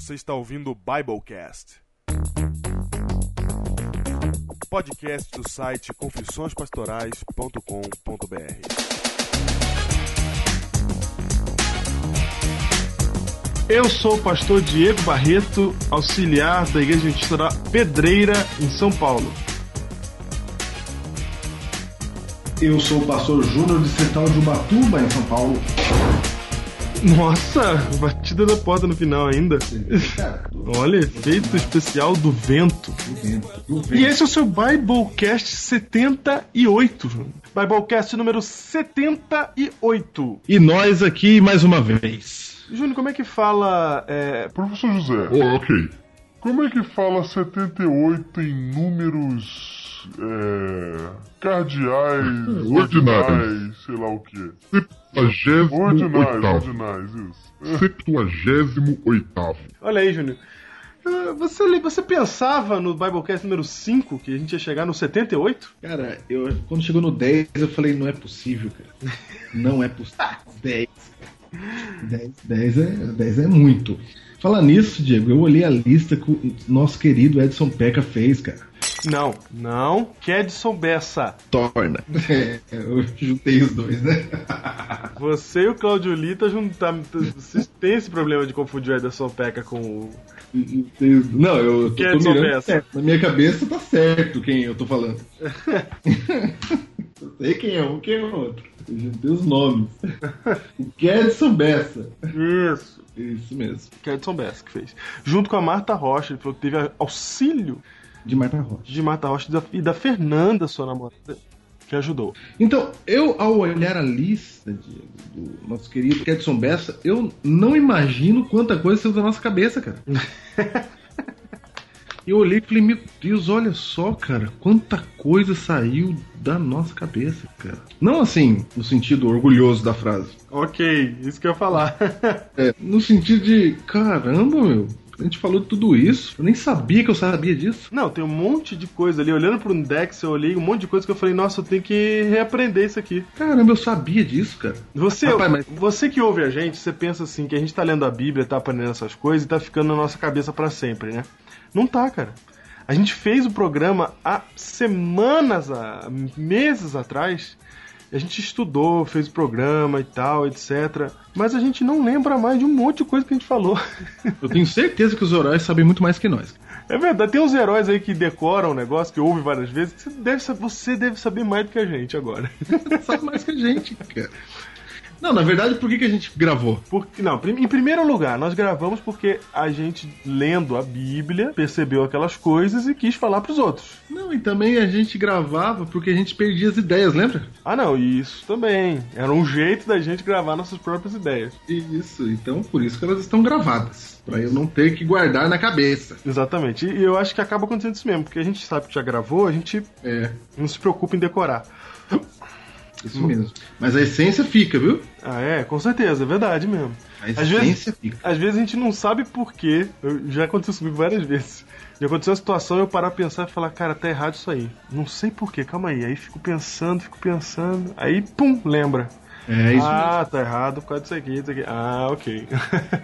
Você está ouvindo o Biblecast. Podcast do site confissõespastorais.com.br. Eu sou o pastor Diego Barreto, auxiliar da Igreja Adventista da Pedreira, em São Paulo. Eu sou o pastor Júnior de Central de Ubatuba, em São Paulo. Nossa, batida da porta no final ainda. Olha, efeito especial do vento. Do vento, do E vento. esse é o seu Biblecast 78. Biblecast número 78. E nós aqui mais uma vez. Júnior, como é que fala. É... Professor José, Oh, ok. como é que fala 78 em números é, cardeais, Ordinários. sei lá o que? Septuagésimo Ordinais, oitavo. ordinais, isso. Septuagésimo oitavo. Olha aí, Júnior. Ah, Você, você pensava no Biblecast número 5 que a gente ia chegar no 78? Cara, eu, quando chegou no 10, eu falei, não é possível, cara. Não é possível. 10. 10, 10, é, 10 é muito. Falar nisso, Diego, eu olhei a lista que o nosso querido Edson Peca fez, cara. Não, não. Kedson Bessa. Torna. É, eu juntei os dois, né? Você e o Claudio Lita juntam. Vocês têm esse problema de confundir o Ederson Peca com o. Não, eu tô, Que tô Bessa? certo. Na minha cabeça tá certo quem eu tô falando. eu sei quem é um, quem é o outro. Eu juntei os nomes. O Kedson Bessa. Isso. Isso mesmo. Kedson Bessa que fez. Junto com a Marta Rocha. Ele falou que teve auxílio De Marta Rocha. de Marta Rocha e da, e da Fernanda, sua namorada, que ajudou. Então, eu, ao olhar a lista Diego, do nosso querido Kedson Bessa, eu não imagino quanta coisa saiu da nossa cabeça, cara. Eu olhei e falei, meu Deus, olha só, cara, quanta coisa saiu da nossa cabeça, cara. Não assim, no sentido orgulhoso da frase. Ok, isso que eu ia falar. É, no sentido de, caramba, meu, a gente falou tudo isso. Eu nem sabia que eu sabia disso. Não, tem um monte de coisa ali. Olhando pro Index, eu olhei um monte de coisa que eu falei, nossa, eu tenho que reaprender isso aqui. Caramba, eu sabia disso, cara. Você, Rapaz, mas- você que ouve a gente, você pensa assim, que a gente tá lendo a Bíblia, tá aprendendo essas coisas e tá ficando na nossa cabeça pra sempre, né? Não tá, cara. A gente fez o programa há semanas, há meses atrás. A gente estudou, fez o programa e tal, etc. Mas a gente não lembra mais de um monte de coisa que a gente falou. Eu tenho certeza que os heróis sabem muito mais que nós. É verdade, tem uns heróis aí que decoram o negócio, que ouvem várias vezes. Você deve, você deve saber mais do que a gente agora. Sabe mais que a gente, cara. Não, na verdade, por que, que a gente gravou? Porque, não, em primeiro lugar, nós gravamos porque a gente, lendo a Bíblia, percebeu aquelas coisas e quis falar pros outros. Não, e também a gente gravava porque a gente perdia as ideias, lembra? Ah, não, isso também. Era um jeito da gente gravar nossas próprias ideias. Isso, então por isso que elas estão gravadas. Pra eu não ter que guardar na cabeça. Exatamente. E eu acho que acaba acontecendo isso mesmo, porque a gente sabe que já gravou, a gente É, não se preocupa em decorar. Isso mesmo. Mas a essência fica, viu? Ah, é, com certeza, é verdade mesmo. A Às vezes- essência fica. Às vezes a gente não sabe por quê. Eu- já aconteceu isso comigo várias vezes. Já aconteceu uma situação eu parar a pensar e falar, cara, tá errado isso aí. Não sei por quê, calma aí. Aí fico pensando, fico pensando. Aí, pum, lembra. É isso ah, tá errado por causa disso aqui, disso aqui. Ah, ok.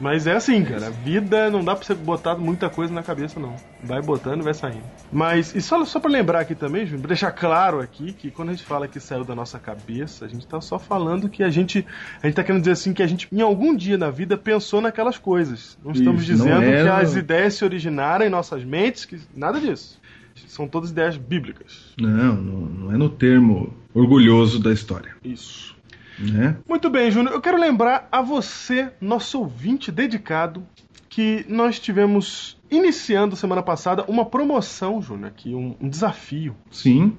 Mas é assim, cara. A vida não dá pra você botar muita coisa na cabeça, não. Vai botando e vai saindo. Mas, e só, só pra lembrar aqui também, Júnior, pra deixar claro aqui que quando a gente fala que saiu da nossa cabeça, a gente tá só falando que a gente. A gente tá querendo dizer assim que a gente, em algum dia na vida, pensou naquelas coisas. Não estamos Isso, não dizendo é- que as ideias se originaram em nossas mentes, que nada disso. São todas ideias bíblicas. Não, não, não é no termo orgulhoso da história, Isso. Né? Muito bem, Júnior. Eu quero lembrar a você, nosso ouvinte dedicado, que nós tivemos iniciando semana passada uma promoção, Júnior, aqui, um, um desafio. Sim.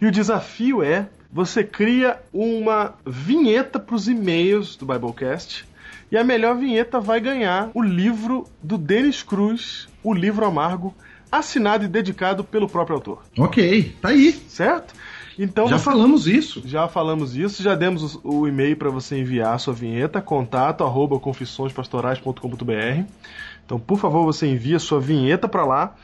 E o desafio é você cria uma vinheta para os e-mails do Biblecast. E a melhor vinheta vai ganhar o livro do Denis Cruz, O Livro Amargo, assinado e dedicado pelo próprio autor. Ok, tá aí. Certo? Então Já você- falamos isso. já falamos isso, já demos o, o e-mail para você enviar a sua vinheta, contato arroba confissõespastorais.com.br. Então, por favor, você envia a sua vinheta para lá.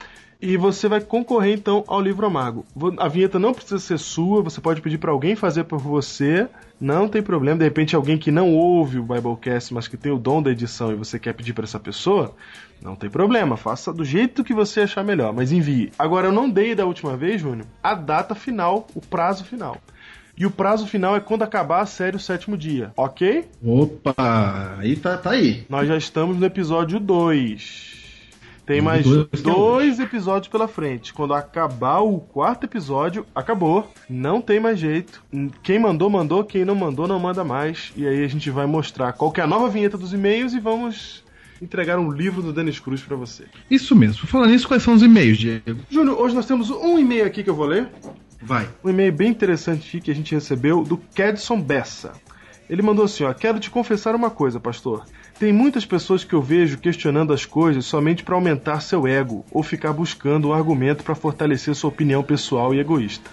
E você vai concorrer então ao livro amargo. A vinheta não precisa ser sua, você pode pedir para alguém fazer por você. Não tem problema, de repente alguém que não ouve o Biblecast, mas que tem o dom da edição e você quer pedir para essa pessoa, não tem problema, faça do jeito que você achar melhor, mas envie. Agora eu não dei da última vez, Júnior, a data final, o prazo final. E o prazo final é quando acabar a série o sétimo dia, ok? Opa, aí tá, tá aí. Nós já estamos no episódio 2. Tem mais dois, é dois episódios pela frente. Quando acabar o quarto episódio, acabou. Não tem mais jeito. Quem mandou, mandou. Quem não mandou, não manda mais. E aí a gente vai mostrar qual que é a nova vinheta dos e-mails e vamos entregar um livro do Dennis Cruz pra você. Isso mesmo. Falando nisso, quais são os e-mails, Diego? Júnior, hoje nós temos um e-mail aqui que eu vou ler. Vai. Um e-mail bem interessante que a gente recebeu do Kedson Bessa. Ele mandou assim, ó, quero te confessar uma coisa, pastor. Tem muitas pessoas que eu vejo questionando as coisas somente para aumentar seu ego ou ficar buscando um argumento para fortalecer sua opinião pessoal e egoísta.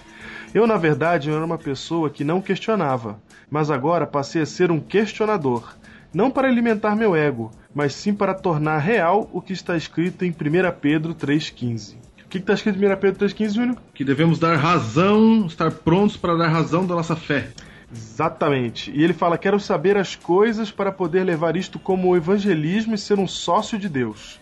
Eu, na verdade, era uma pessoa que não questionava, mas agora passei a ser um questionador. Não para alimentar meu ego, mas sim para tornar real o que está escrito em 1 Pedro 3,15. O que está escrito em 1 Pedro 3,15, Júnior? Que devemos dar razão, estar prontos para dar razão da nossa fé. Exatamente. E ele fala: Quero saber as coisas para poder levar isto como evangelismo e ser um sócio de Deus.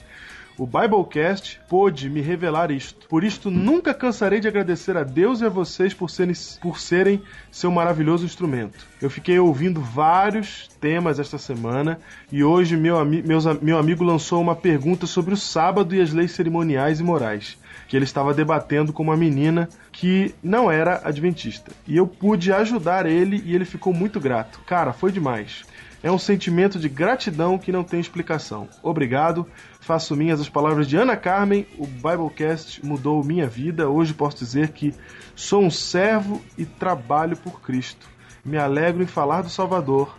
O Biblecast pôde me revelar isto. Por isto, nunca cansarei de agradecer a Deus e a vocês por serem, por serem seu maravilhoso instrumento. Eu fiquei ouvindo vários temas esta semana e hoje meu, ami meus, meu amigo lançou uma pergunta sobre o sábado e as leis cerimoniais e morais que ele estava debatendo com uma menina que não era adventista. E eu pude ajudar ele e ele ficou muito grato. Cara, foi demais. É um sentimento de gratidão que não tem explicação. Obrigado. Faço minhas as palavras de Ana Carmen. O Biblecast mudou minha vida. Hoje posso dizer que sou um servo e trabalho por Cristo. Me alegro em falar do Salvador.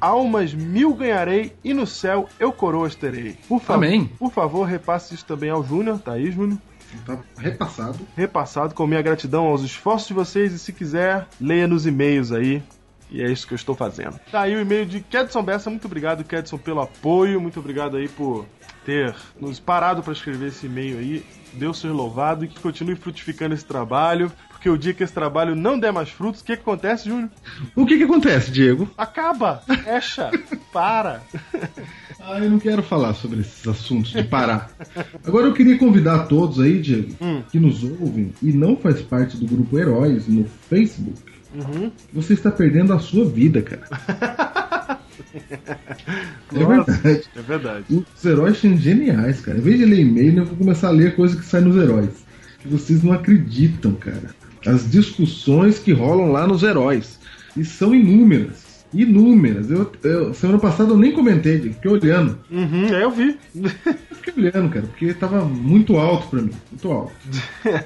Almas mil ganharei e no céu eu coroas terei. Por, fa Amém. por favor, repasse isso também ao Júnior. Tá aí, Júnior? Tá repassado. repassado com minha gratidão aos esforços de vocês e se quiser, leia nos e-mails aí. E é isso que eu estou fazendo. Tá aí o e-mail de Kedson Bessa. Muito obrigado, Kedson, pelo apoio. Muito obrigado aí por ter nos parado para escrever esse e-mail aí. Deus seja louvado e que continue frutificando esse trabalho. Porque o dia que esse trabalho não der mais frutos, o que, que acontece, Júnior? O que que acontece, Diego? Acaba! Fecha! para! Ah, eu não quero falar sobre esses assuntos de parar. Agora eu queria convidar todos aí, Diego, Hum. que nos ouvem e não faz parte do grupo Heróis no Facebook. Uhum. Você está perdendo a sua vida, cara. É Nossa. verdade. É verdade. Os heróis são geniais, cara. Em vez de ler e-mail, eu vou começar a ler coisa que sai nos heróis. Que vocês não acreditam, cara. As discussões que rolam lá nos heróis. E são inúmeras. Inúmeras. Eu, eu- semana passada eu nem comentei. Fiquei olhando. Uhum, é, eu vi. Eu fiquei olhando, cara, porque tava muito alto pra mim. Muito alto.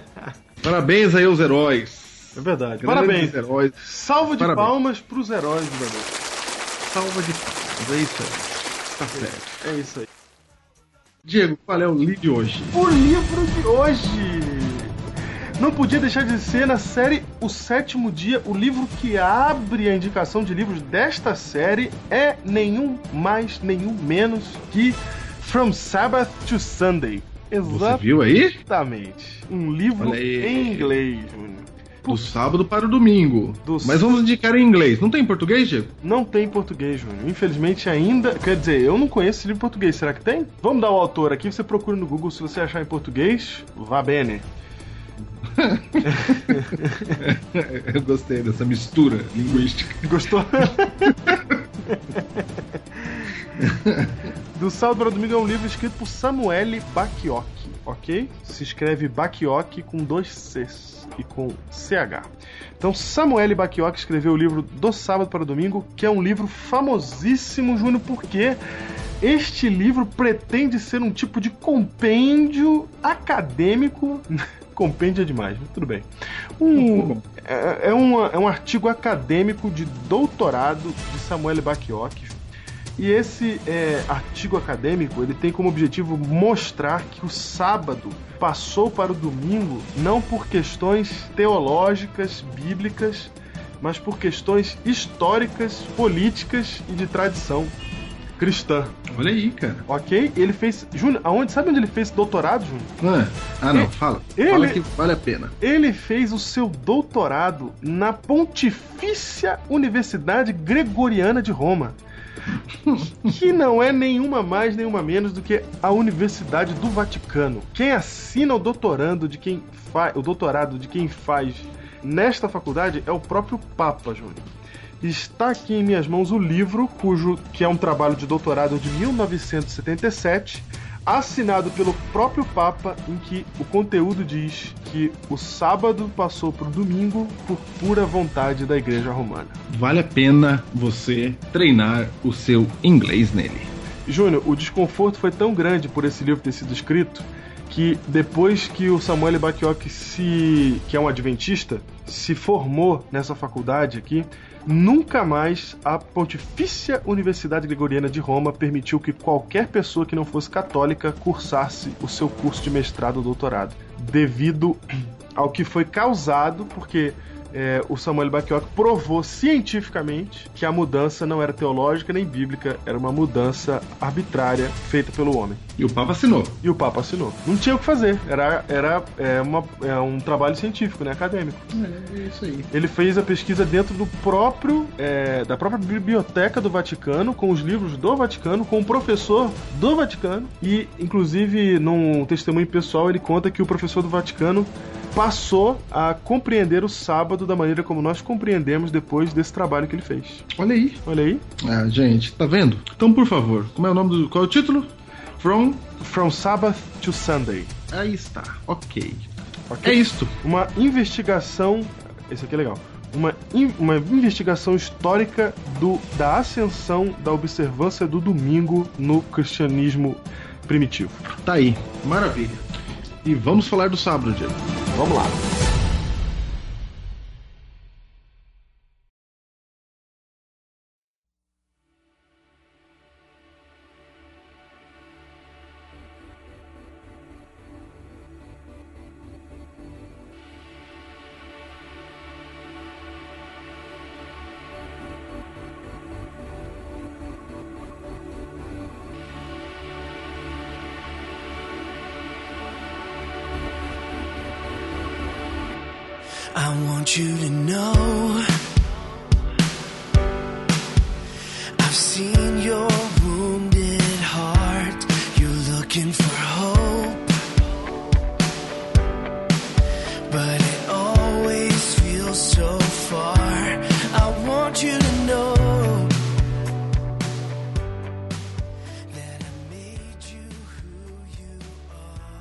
Parabéns aí aos heróis. É verdade. Grandes Parabéns. heróis. Salva de Parabéns. palmas pros heróis do Brasil. Salva de palmas. É isso aí. Tá certo. É isso aí. Diego, qual é o livro de hoje? O livro de hoje! Não podia deixar de ser na série O Sétimo Dia, o livro que abre a indicação de livros desta série é nenhum mais, nenhum menos que From Sabbath to Sunday. Você viu aí? Exatamente. Um livro em inglês, Júnior. Do sábado para o domingo. Do Mas vamos indicar em inglês. Não tem em português, Diego? Não tem em português, Júnior. Infelizmente ainda. Quer dizer, eu não conheço esse livro em português. Será que tem? Vamos dar o autor aqui. Você procura no Google. Se você achar em português, vá bene. Eu gostei dessa mistura linguística. Gostou? Do Sábado para o Domingo é um livro escrito por Samuele Bakioki, ok? Se escreve Bakioki com dois Cs e com CH. Então, Samuele Bakioki escreveu o livro Do Sábado para o Domingo, que é um livro famosíssimo, Júnior, porque este livro pretende ser um tipo de compêndio acadêmico. Compêndio é demais, mas tudo bem. Um, é, é, uma- é um artigo acadêmico de doutorado de Samuel Bakioki. E esse é, artigo acadêmico ele tem como objetivo mostrar que o sábado passou para o domingo não por questões teológicas, bíblicas, mas por questões históricas, políticas e de tradição. Cristã. Olha aí, cara. Ok? Ele fez. Júnior, aonde? Sabe onde ele fez doutorado, Júnior? Ah, ah, não, Ele- fala. ele- Fala que vale a pena. Ele fez o seu doutorado na Pontifícia Universidade Gregoriana de Roma. Que não é nenhuma mais, nenhuma menos do que a Universidade do Vaticano. Quem assina o doutorando de quem faz. O doutorado de quem faz nesta faculdade é o próprio Papa, Júnior. Está aqui em minhas mãos o livro, cujo que é um trabalho de doutorado de 1977, assinado pelo próprio Papa, em que o conteúdo diz que o sábado passou para o domingo por pura vontade da Igreja Romana. Vale a pena você treinar o seu inglês nele. Júnior, o desconforto foi tão grande por esse livro ter sido escrito que depois que o Samuel Bakioc se, que é um adventista, se formou nessa faculdade aqui, nunca mais a Pontifícia Universidade Gregoriana de Roma permitiu que qualquer pessoa que não fosse católica cursasse o seu curso de mestrado ou doutorado, devido ao que foi causado porque é, o Samuel Bakioc provou cientificamente que a mudança não era teológica nem bíblica, era uma mudança arbitrária feita pelo homem. E o Papa assinou. E o Papa assinou. Não tinha o que fazer, era, era é, uma, é um trabalho científico, né, acadêmico. É isso aí. Ele fez a pesquisa dentro do próprio é, da própria biblioteca do Vaticano, com os livros do Vaticano, com o professor do Vaticano e, inclusive, num testemunho pessoal, ele conta que o professor do Vaticano passou a compreender o sábado da maneira como nós compreendemos depois desse trabalho que ele fez. Olha aí. Olha aí. Ah, gente, tá vendo? Então, por favor, como é o nome do. Qual é o título? From. From Sabbath to Sunday. Aí está. Ok. ok? É isto. Uma investigação. Esse aqui é legal. Uma, in- uma investigação histórica do, da ascensão da observância do domingo no cristianismo primitivo. Tá aí. Maravilha. E vamos falar do sábado, Diego. Vamos lá.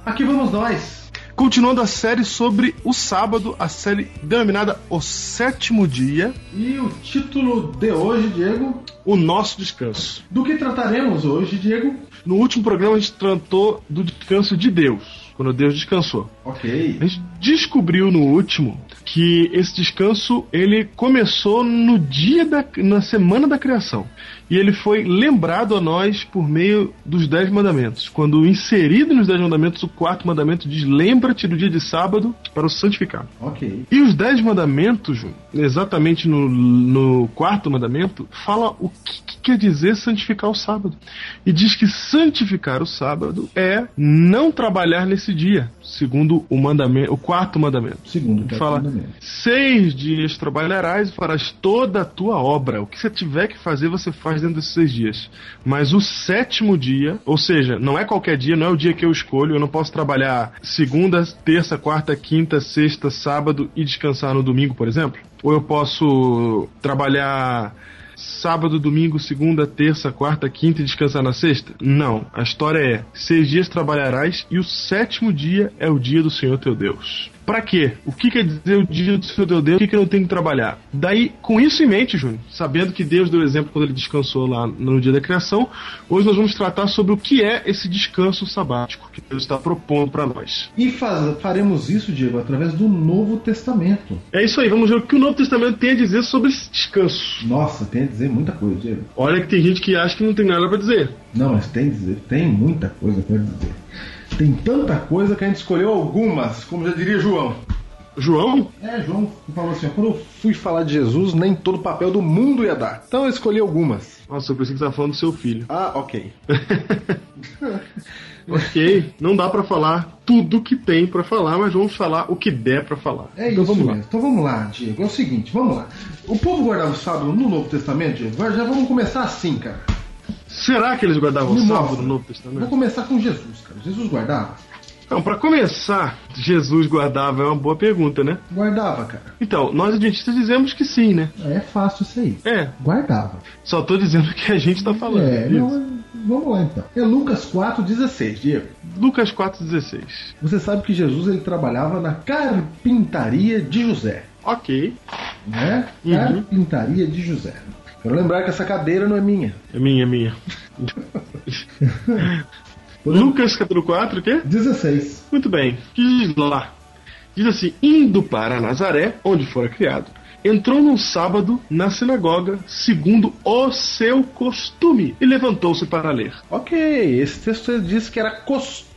Aqui vamos nós. Continuando a série sobre o sábado, a série denominada O Sétimo Dia, E o título de hoje, Diego? o nosso descanso. Do que trataremos hoje, Diego? No último programa a gente tratou do descanso de Deus, quando Deus descansou. Ok. A gente descobriu no último que esse descanso ele começou no dia da na semana da criação e ele foi lembrado a nós por meio dos dez mandamentos. Quando inserido nos dez mandamentos, o quarto mandamento diz: lembra-te do dia de sábado para o santificar. Ok. E os dez mandamentos, exatamente no, no quarto mandamento, fala o que, que quer dizer santificar o sábado. E diz que santificar o sábado é não trabalhar nesse dia, segundo o mandamento, o quarto mandamento. Segundo o quarto fala, seis dias trabalharás e farás toda a tua obra. O que você tiver que fazer, você faz dentro desses seis dias. Mas o sétimo dia, ou seja, não é qualquer dia, não é o dia que eu escolho. Eu não posso trabalhar segunda, terça, quarta, quinta, sexta, sábado e descansar no domingo, por exemplo. Ou eu posso trabalhar sábado, domingo, segunda, terça, quarta, quinta e descansar na sexta? Não. A história é: seis dias trabalharás e o sétimo dia é o dia do Senhor teu Deus. Pra quê? O que quer dizer o dia do Senhor teu Deus? O que, que eu não tenho que trabalhar? Daí, com isso em mente, Júnior, sabendo que Deus deu exemplo quando ele descansou lá no dia da criação, hoje nós vamos tratar sobre o que é esse descanso sabático que Deus está propondo para nós. E faz- faremos isso, Diego, através do Novo Testamento. É isso aí, vamos ver o que o Novo Testamento tem a dizer sobre esse descanso. Nossa, tem a dizer muita coisa, Diego. Olha que tem gente que acha que não tem nada para dizer. Não, mas tem dizer, tem muita coisa pra dizer. Tem tanta coisa que a gente escolheu algumas, como já diria João. João? É, João falou assim: quando eu fui falar de Jesus, nem todo papel do mundo ia dar. Então eu escolhi algumas. Nossa, eu pensei que você tava falando do seu filho. Ah, ok. ok, não dá pra falar tudo que tem pra falar, mas vamos falar o que der pra falar. É então isso vamos lá. mesmo. Então vamos lá, Diego. É o seguinte, vamos lá. O povo guardava o sábado no Novo Testamento, Diego? Já vamos começar assim, cara. Será que eles guardavam o sábado no Novo Vou Testamento? começar com Jesus, cara. Jesus guardava? Então, pra começar, Jesus guardava é uma boa pergunta, né? Guardava, cara. Então, nós adventistas dizemos que sim, né? É fácil isso aí. É, Guardava. só tô dizendo que a gente tá falando. É, Isso. não, vamos lá então. É Lucas 4,16, Diego. Lucas 4,16. Você sabe que Jesus ele trabalhava na carpintaria de José, Ok, né? Uhum. Carpintaria de José. Quero lembrar que essa cadeira não é minha. é minha, é minha. Lucas capítulo 4, o quê? 16. Muito bem, diz lá. Diz assim: indo para Nazaré, onde fora criado, entrou num sábado na sinagoga, segundo o seu costume, e levantou-se para ler. Ok, esse texto diz que era costume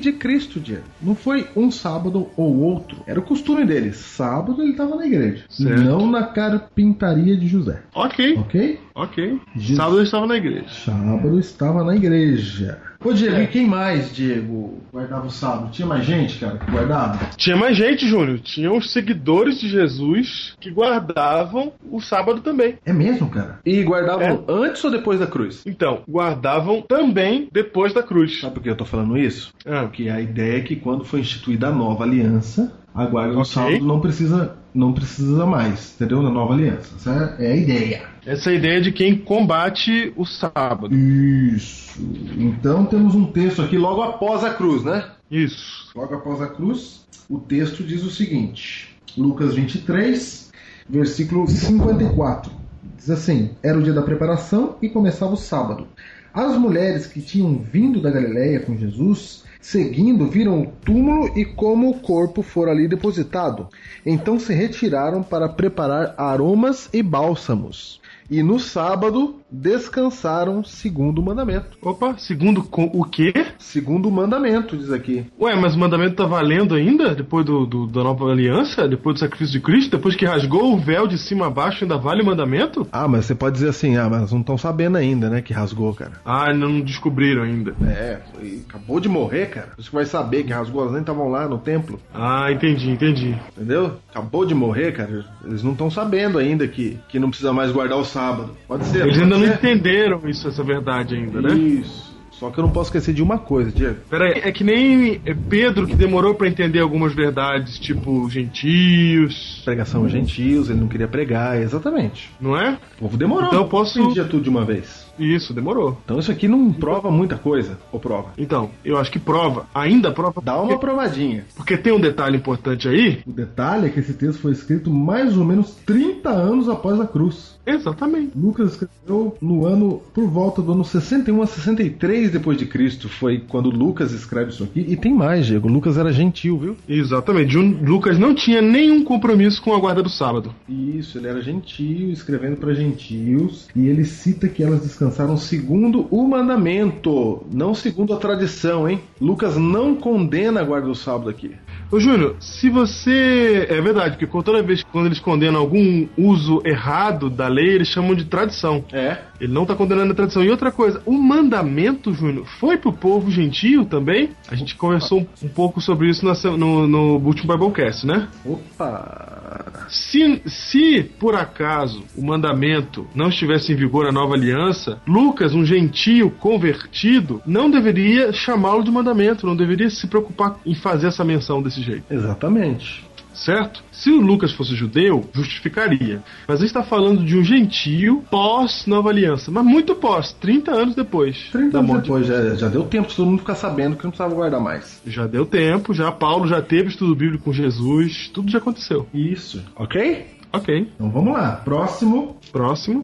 de Cristo, Diego. Não foi um sábado ou outro. Era o costume dele. Sábado ele estava na igreja. Certo. Não na carpintaria de José. Ok, Ok? ok. Jesus. Sábado eu estava na igreja. Sábado estava na igreja. Ô, Diego, e quem mais, Diego, guardava o sábado? Tinha mais gente, cara, que guardava? Tinha mais gente, Júnior. Tinha os seguidores de Jesus que guardavam o sábado também. É mesmo, cara? E guardavam É. antes ou depois da cruz? Então, guardavam também depois da cruz. Sabe por que eu tô falando isso? Ah, Porque a ideia é que quando foi instituída a nova aliança, a guarda do Ok. sábado não precisa, não precisa mais, entendeu? Na nova aliança. Essa é a ideia. essa é a ideia de quem combate o sábado. Isso. Então temos um texto aqui logo após a cruz, né? Isso. Logo após a cruz, o texto diz o seguinte: Lucas 23, versículo 54. Diz assim: Era o dia da preparação e começava o sábado. As mulheres que tinham vindo da Galiléia com Jesus, seguindo, viram o túmulo e como o corpo fora ali depositado. Então se retiraram para preparar aromas e bálsamos. E no sábado descansaram segundo o mandamento. Opa, segundo o quê? Segundo o mandamento, diz aqui. Ué, mas o mandamento tá valendo ainda? Depois do, do- da nova aliança? Depois do sacrifício de Cristo? Depois que rasgou o véu de cima a baixo, ainda vale o mandamento? Ah, mas você pode dizer assim, ah, mas não estão sabendo ainda, né, que rasgou, cara. Ah, não descobriram ainda. É, foi- acabou de morrer, cara. Você vai saber que rasgou, elas nem estavam lá no templo, Ah, entendi, entendi. entendeu? Acabou de morrer, cara. Eles não estão sabendo ainda que, que não precisa mais guardar o sábado. Pode ser. Eles ainda não ser. entenderam isso, essa verdade ainda, né? Isso. Só que eu não posso esquecer de uma coisa, Diego. Pera aí, é que nem é, Pedro que demorou pra entender algumas verdades, tipo gentios, Pregação aos gentios, ele não queria pregar, exatamente. não é? O povo demorou. Então eu posso- entendia tudo de uma vez. Isso, demorou. Então isso aqui não prova muita coisa, ou prova? Então, eu acho que prova, ainda prova. Dá uma provadinha. Porque tem um detalhe importante aí. O detalhe é que esse texto foi escrito mais ou menos 30 anos após a cruz. Exatamente. Lucas escreveu no ano por volta do ano 61 a 63 depois de Cristo. Foi quando Lucas escreve isso aqui. E tem mais, Diego. Lucas era gentil, viu? Exatamente. Lucas não tinha nenhum compromisso com a guarda do sábado. Isso, ele era gentil, escrevendo para gentios. E ele cita que elas descansaram segundo o mandamento, não segundo a tradição, hein? Lucas não condena a guarda do sábado aqui. Ô Júnior, se você. É verdade, porque toda vez que quando eles condenam algum uso errado da lei, eles chamam de tradição. É. Ele não tá condenando a tradição. E outra coisa, o mandamento, Júnior, foi pro povo gentio também? A gente conversou um, um pouco sobre isso se- no, no último Biblecast, né? Opa! Se, se por acaso o mandamento não estivesse em vigor na nova aliança, Lucas, um gentio convertido, não deveria chamá-lo de mandamento, não deveria se preocupar em fazer essa menção desse jeito, Exatamente. Certo? Se o Lucas fosse judeu, justificaria. Mas a gente está falando de um gentio pós-nova aliança, mas muito pós, 30 anos depois 30 da anos morte. depois, já, já deu tempo de todo mundo ficar sabendo que não precisava guardar mais. Já deu tempo, já Paulo já teve estudo bíblico com Jesus, tudo já aconteceu. Isso. Ok? Ok, Então vamos lá. Próximo. próximo.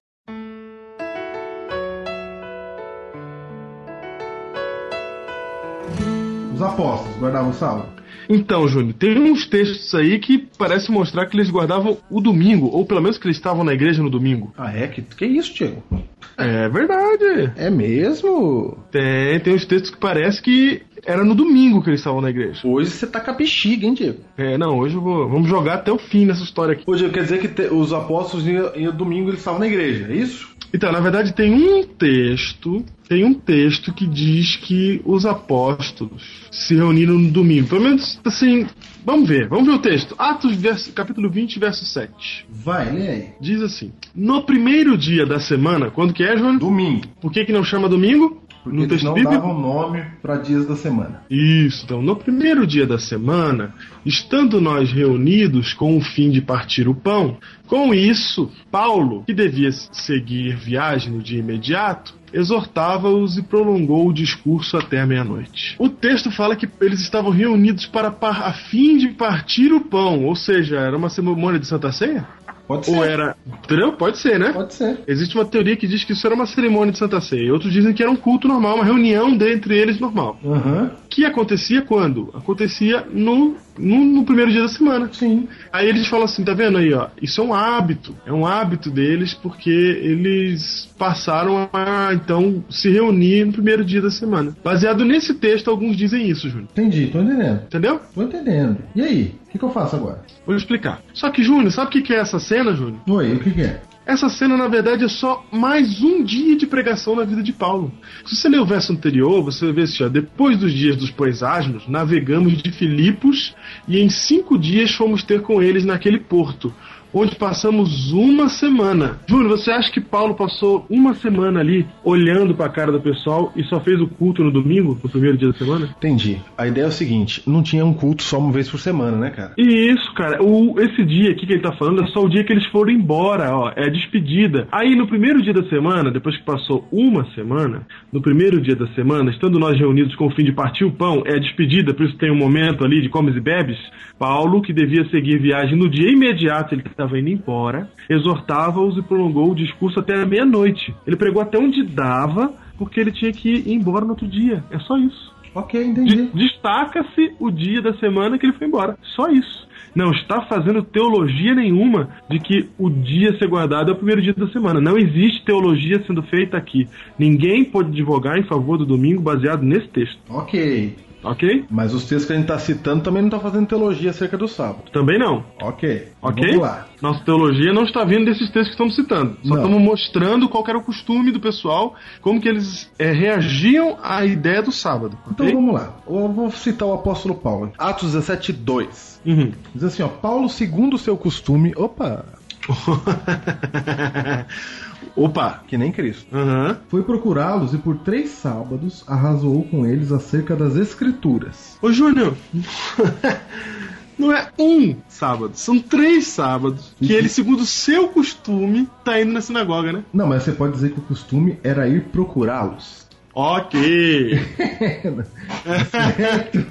Os apóstolos guardavam o sábado. Então, Júnior, tem uns textos aí que parece mostrar que eles guardavam o domingo, ou pelo menos que eles estavam na igreja no domingo. Ah, é? Que, que isso, Diego? É verdade. É mesmo? Tem, tem uns textos que parece que era no domingo que eles estavam na igreja. Hoje você tá com a bexiga, hein, Diego? É, não, hoje eu vou, vamos jogar até o fim nessa história aqui. Hoje quer dizer que te- os apóstolos iam, iam domingo eles estavam na igreja, é isso? Então, na verdade, tem um texto, tem um texto que diz que os apóstolos se reuniram no domingo. Pelo menos, assim, vamos ver, vamos ver o texto. Atos, verso, capítulo 20, verso 7. Vai, lê aí. Diz assim: No primeiro dia da semana, quando que é, João? Domingo. Por que, que não chama domingo? Porque no eles texto não bíblico? davam nome pra dias da semana. Isso, então, no primeiro dia da semana, estando nós reunidos com o fim de partir o pão, com isso, Paulo, que devia seguir viagem no dia imediato, exortava-os e prolongou o discurso até a meia-noite. O texto fala que eles estavam reunidos para par- a fim de partir o pão, ou seja, era uma cerimônia de Santa Ceia? Pode ser. Ou era. Entendeu? Pode ser, né? Pode ser. Existe uma teoria que diz que isso era uma cerimônia de Santa Ceia. Outros dizem que era um culto normal, uma reunião dentre eles normal. Aham. Que acontecia quando? Acontecia no, no, no primeiro dia da semana. Sim. Aí eles falam assim, tá vendo aí, ó? Isso é um hábito. É um hábito deles porque eles passaram a, então, se reunir no primeiro dia da semana. Baseado nesse texto, alguns dizem isso, Júnior. Entendi, tô entendendo. Entendeu? Tô entendendo. E aí? O que, que eu faço agora? Vou explicar. Só que, Júnior, sabe o que que é essa cena, Júnior? Oi, o que, que é? Essa cena, na verdade, é só mais um dia de pregação na vida de Paulo. Se você ler o verso anterior, você vai ver assim, ó, depois dos dias dos pães asmos, navegamos de Filipos e em cinco dias fomos ter com eles naquele porto, onde passamos uma semana. Júnior, você acha que Paulo passou uma semana ali olhando pra cara do pessoal e só fez o culto no domingo, no primeiro dia da semana? Entendi. A ideia é o seguinte: não tinha um culto só uma vez por semana, né, cara? E isso, cara, o, esse dia aqui que ele tá falando é só o dia que eles foram embora, ó, é a despedida. Aí no primeiro dia da semana, depois que passou uma semana, no primeiro dia da semana, estando nós reunidos com o fim de partir o pão, é a despedida, por isso tem um momento ali de comes e bebes. Paulo, que devia seguir viagem no dia imediato, ele estava indo embora, exortava-os e prolongou o discurso até meia-noite. Ele pregou até onde dava, porque ele tinha que ir embora no outro dia. É só isso. Ok, entendi. De- Destaca-se o dia da semana que ele foi embora. Só isso. Não está fazendo teologia nenhuma de que o dia a ser guardado é o primeiro dia da semana. Não existe teologia sendo feita aqui. Ninguém pode advogar em favor do domingo baseado nesse texto. Ok. Ok? Mas os textos que a gente tá citando também não tá fazendo teologia acerca do sábado. Também não. Ok. Ok? Vamos lá. Nossa teologia não está vindo desses textos que estamos citando. Só Não. estamos mostrando qual era o costume do pessoal, como que eles é, reagiam à ideia do sábado. Então ok? vamos lá. Eu vou citar o apóstolo Paulo. Atos 17, 2. Uhum. Diz assim, ó. Paulo, segundo o seu costume. Opa! Opa! Que nem Cristo. Aham. Foi procurá-los e por três sábados arrazoou com eles acerca das escrituras. Ô Júnior, não é um sábado, são três sábados que ele, segundo o seu costume, tá indo na sinagoga, né? Não, mas você pode dizer que o costume era ir procurá-los. Ok. Certo?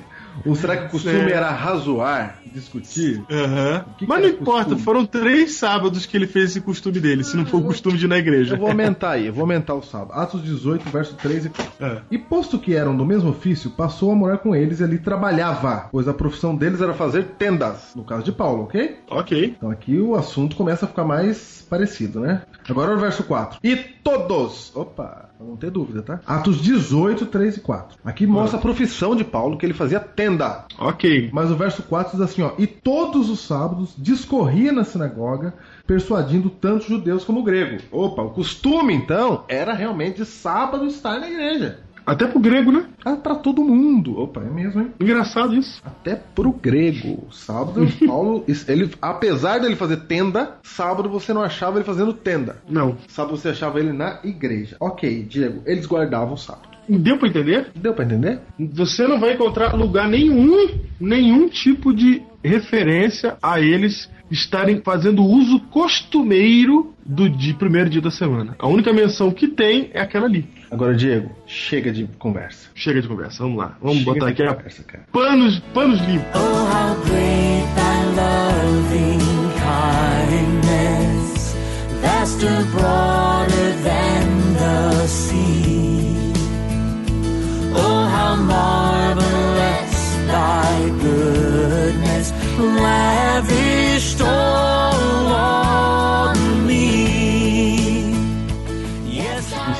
Ou será que o costume Certo. era razoar, discutir? Aham. que Mas que não importa, costume? foram três sábados que ele fez esse costume dele, se não for o costume de ir na igreja. Eu vou aumentar aí, eu vou aumentar o sábado. Atos 18, verso 3 e 4. É. E posto que eram do mesmo ofício, passou a morar com eles e ali trabalhava, pois a profissão deles era fazer tendas, no caso de Paulo, ok? Ok. Então aqui o assunto começa a ficar mais parecido, né? Agora o verso 4. E todos, opa, não ter dúvida, tá? Atos 18, 3 e 4. Aqui mostra a profissão de Paulo, que ele fazia tenda. Ok. Mas o verso 4 diz assim, ó: "E todos os sábados discorria na sinagoga, persuadindo tanto judeus como grego". Opa, o costume então era realmente de sábado estar na igreja. Até pro grego, né? Ah, pra todo mundo. Opa, é mesmo, hein? Engraçado isso. Até pro grego. Sábado, Paulo, ele, apesar dele fazer tenda, sábado você não achava ele fazendo tenda. Não. Sábado você achava ele na igreja. Ok, Diego, eles guardavam o sábado. Deu pra entender? Deu pra entender? Você não vai encontrar lugar nenhum, nenhum tipo de referência a eles estarem fazendo uso costumeiro do dia, primeiro dia da semana. A única menção que tem é aquela ali. Agora, Diego, chega de conversa. Chega de conversa, vamos lá. Vamos Chega botar aqui a conversa, cara. panos, panos limpos. Oh, how great thy loving kindness, vaster, broader than the sea. Oh, how marvelous thy goodness, lavished all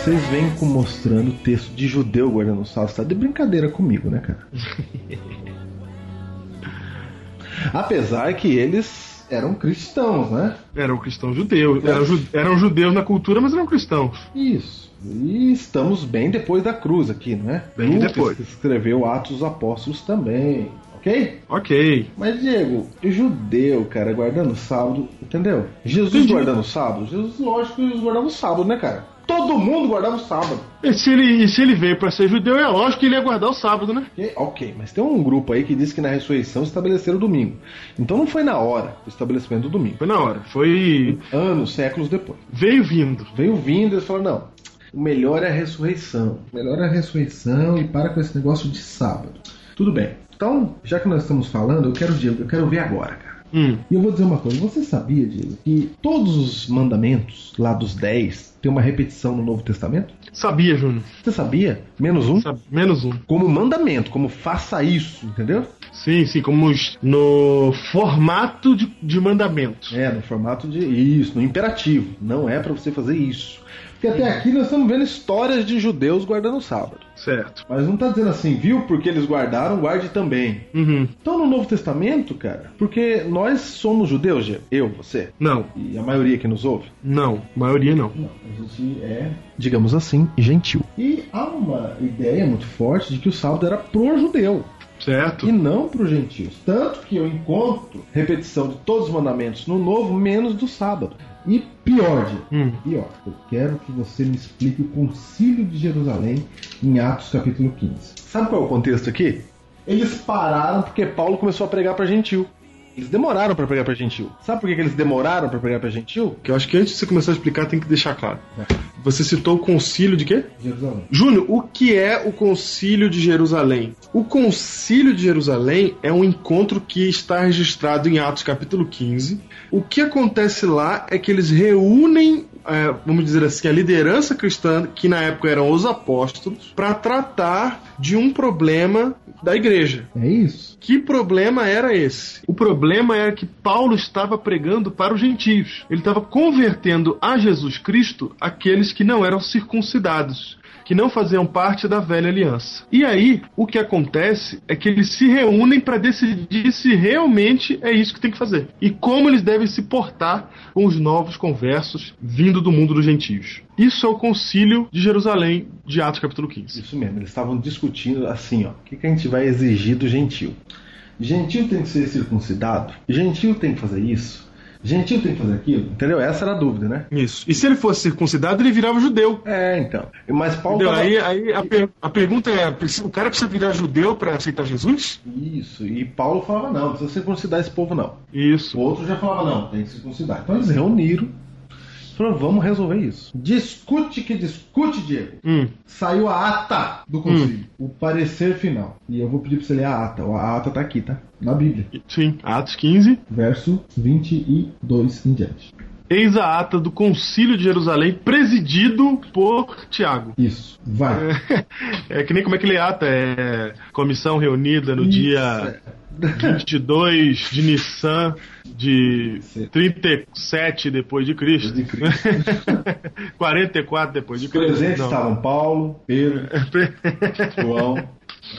Vocês vem com- mostrando texto de judeu guardando o sábado. Você tá de brincadeira comigo, né, cara? Apesar que eles eram cristãos, né? Eram cristãos judeus. Eram, ju- eram judeus na cultura, mas eram cristãos. Isso. E estamos bem depois da cruz aqui, não é? Bem Lucas depois. que escreveu Atos dos Apóstolos também, ok? Ok. Mas, Diego, judeu, cara, guardando sábado, entendeu? Jesus Entendi. guardando sábado? Jesus, lógico Jesus guardava o sábado, né, cara? Todo mundo guardava o sábado. E se ele, e se ele veio pra ser judeu, é lógico que ele ia guardar o sábado, né? Ok, Ok, mas tem um grupo aí que diz que na ressurreição estabeleceram o domingo. Então não foi na hora o estabelecimento do domingo. Foi na hora. Foi. Anos, séculos depois. Veio vindo. Veio vindo e eles falaram, não, o melhor é a ressurreição. O melhor é a ressurreição e para com esse negócio de sábado. Tudo bem. Então, já que nós estamos falando, eu quero, eu quero ver agora, cara. Hum. E eu vou dizer uma coisa, você sabia, Diego, que todos os mandamentos lá dos 10 tem uma repetição no Novo Testamento? Sabia, Júnior. Você sabia? Menos um? Sabe- Menos um. Como mandamento, como faça isso, entendeu? Sim, sim, como no formato de, de mandamento. É, no formato de isso, no imperativo. Não é pra você fazer isso. Porque até aqui nós estamos vendo histórias de judeus guardando o sábado. Certo. Mas não tá dizendo assim, viu? Porque eles guardaram, guarde também. Uhum. Então no Novo Testamento, cara, porque nós somos judeus, eu, você, Não, e a maioria que nos ouve. não. Maioria não. Não, a gente é, digamos assim, gentil. E há uma ideia muito forte de que o sábado era pro judeu Certo. e não pro gentios. Tanto que eu encontro repetição de todos os mandamentos no novo, menos do sábado. E pior, Hum. pior, eu quero que você me explique o concílio de Jerusalém em Atos capítulo 15. Sabe qual é o contexto aqui? Eles pararam porque Paulo começou a pregar para gentil. Eles demoraram para pregar para gentil. Sabe por que que eles demoraram para pregar para gentil? Que eu acho que antes de você começar a explicar, tem que deixar claro. Você citou o concílio de quê? Jerusalém. Júnior, o que é o Concílio de Jerusalém? O Concílio de Jerusalém é um encontro que está registrado em Atos capítulo 15. O que acontece lá é que eles reúnem, é, vamos dizer assim, a liderança cristã, que na época eram os apóstolos, para tratar de um problema da igreja. É isso? Que problema era esse? O problema era que Paulo estava pregando para os gentios. Ele estava convertendo a Jesus Cristo aqueles que não eram circuncidados, que não faziam parte da velha aliança. E aí, o que acontece é que eles se reúnem para decidir se realmente é isso que tem que fazer e como eles devem se portar com os novos conversos vindo do mundo dos gentios. Isso é o concílio de Jerusalém de Atos capítulo 15. Isso mesmo. Eles estavam discutindo assim, ó. O que, que a gente vai exigir do gentil? Gentil tem que ser circuncidado? Gentil tem que fazer isso? Gentil tem que fazer aquilo? Entendeu? Essa era a dúvida, né? Isso. E se ele fosse circuncidado, ele virava judeu. É, então. Mas Paulo tava- Aí, aí a, per- a pergunta é: o cara precisa virar judeu para aceitar Jesus? Isso. E Paulo falava, não, não precisa circuncidar esse povo, não. Isso. O outro já falava, não, tem que circuncidar. Então eles reuniram. Falaram, vamos resolver isso. Discute que discute, Diego. Hum. Saiu a ata do concílio. O parecer final. E eu vou pedir pra você ler a ata. A ata tá aqui, tá? Na Bíblia. Sim. Atos 15. Verso 22 em diante. Eis a ata do Concílio de Jerusalém, presidido por Tiago. Isso. Vai. É que nem como é que ele ata? É comissão reunida no Isso, dia 22 de Nissan de 37 depois de Cristo. De Cristo. 44 depois de Cristo. Presentes Não. estavam Paulo, Pedro, João.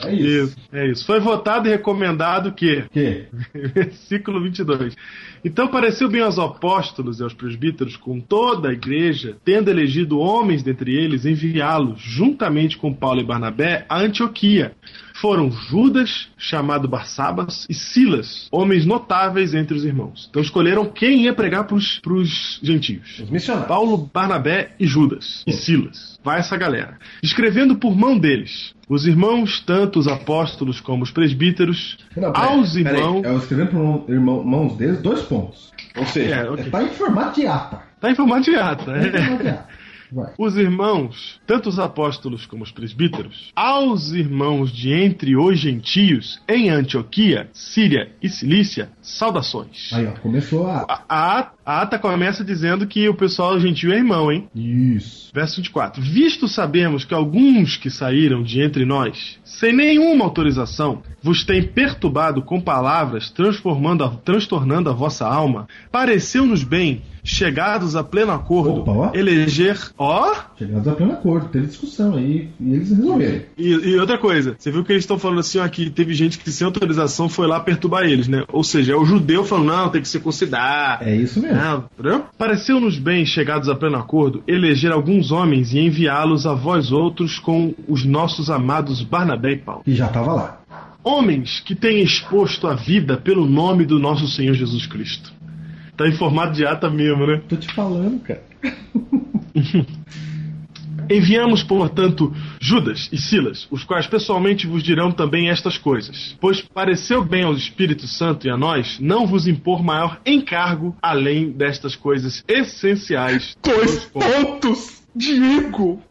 É isso. Isso, é isso. Foi votado e recomendado que O quê? Versículo 22. Então pareceu bem aos apóstolos e aos presbíteros, com toda a igreja, tendo elegido homens dentre eles, enviá-los, juntamente com Paulo e Barnabé, a Antioquia. Foram Judas, chamado Barsabas, e Silas, homens notáveis entre os irmãos. Então escolheram quem ia pregar para os gentios. Os missionários. Paulo, Barnabé e Judas e Silas. Vai essa galera. Escrevendo por mão deles, os irmãos, tanto os apóstolos como os presbíteros, Não, pera- aos pera aí. irmãos. Eu escrevendo por irmão, mãos deles dois pontos. Ou seja, É, ok. tá em formato de ata. Tá em formato de ata. Tá em formato de ata. Vai. Os irmãos, tanto os apóstolos como os presbíteros, aos irmãos de entre os gentios em Antioquia, Síria e Cilícia, saudações. Aí, ó, começou a. A, a, A ata começa dizendo que o pessoal gentil é irmão, hein? Isso. Verso 24. Visto sabemos que alguns que saíram de entre nós, sem nenhuma autorização, vos têm perturbado com palavras, transformando a, transtornando a vossa alma, pareceu-nos bem, chegados a pleno acordo, Opa, ó. eleger. Ó! Chegados a pleno acordo, teve discussão aí e eles resolveram. E, e outra coisa, você viu que eles estão falando assim, ó, que teve gente que sem autorização foi lá perturbar eles, né? Ou seja, é o judeu falando, não, tem que circuncidar. É isso mesmo. Pareceu-nos bem, chegados a pleno acordo, eleger alguns homens e enviá-los a vós outros com os nossos amados Barnabé e Paulo. E já tava lá. Homens que têm exposto a vida pelo nome do nosso Senhor Jesus Cristo. Tá em formato de ata mesmo, né? Tô te falando, cara. Enviamos, portanto, Judas e Silas, os quais pessoalmente vos dirão também estas coisas. Pois pareceu bem ao Espírito Santo e a nós não vos impor maior encargo além destas coisas essenciais. Dois pontos, Diego!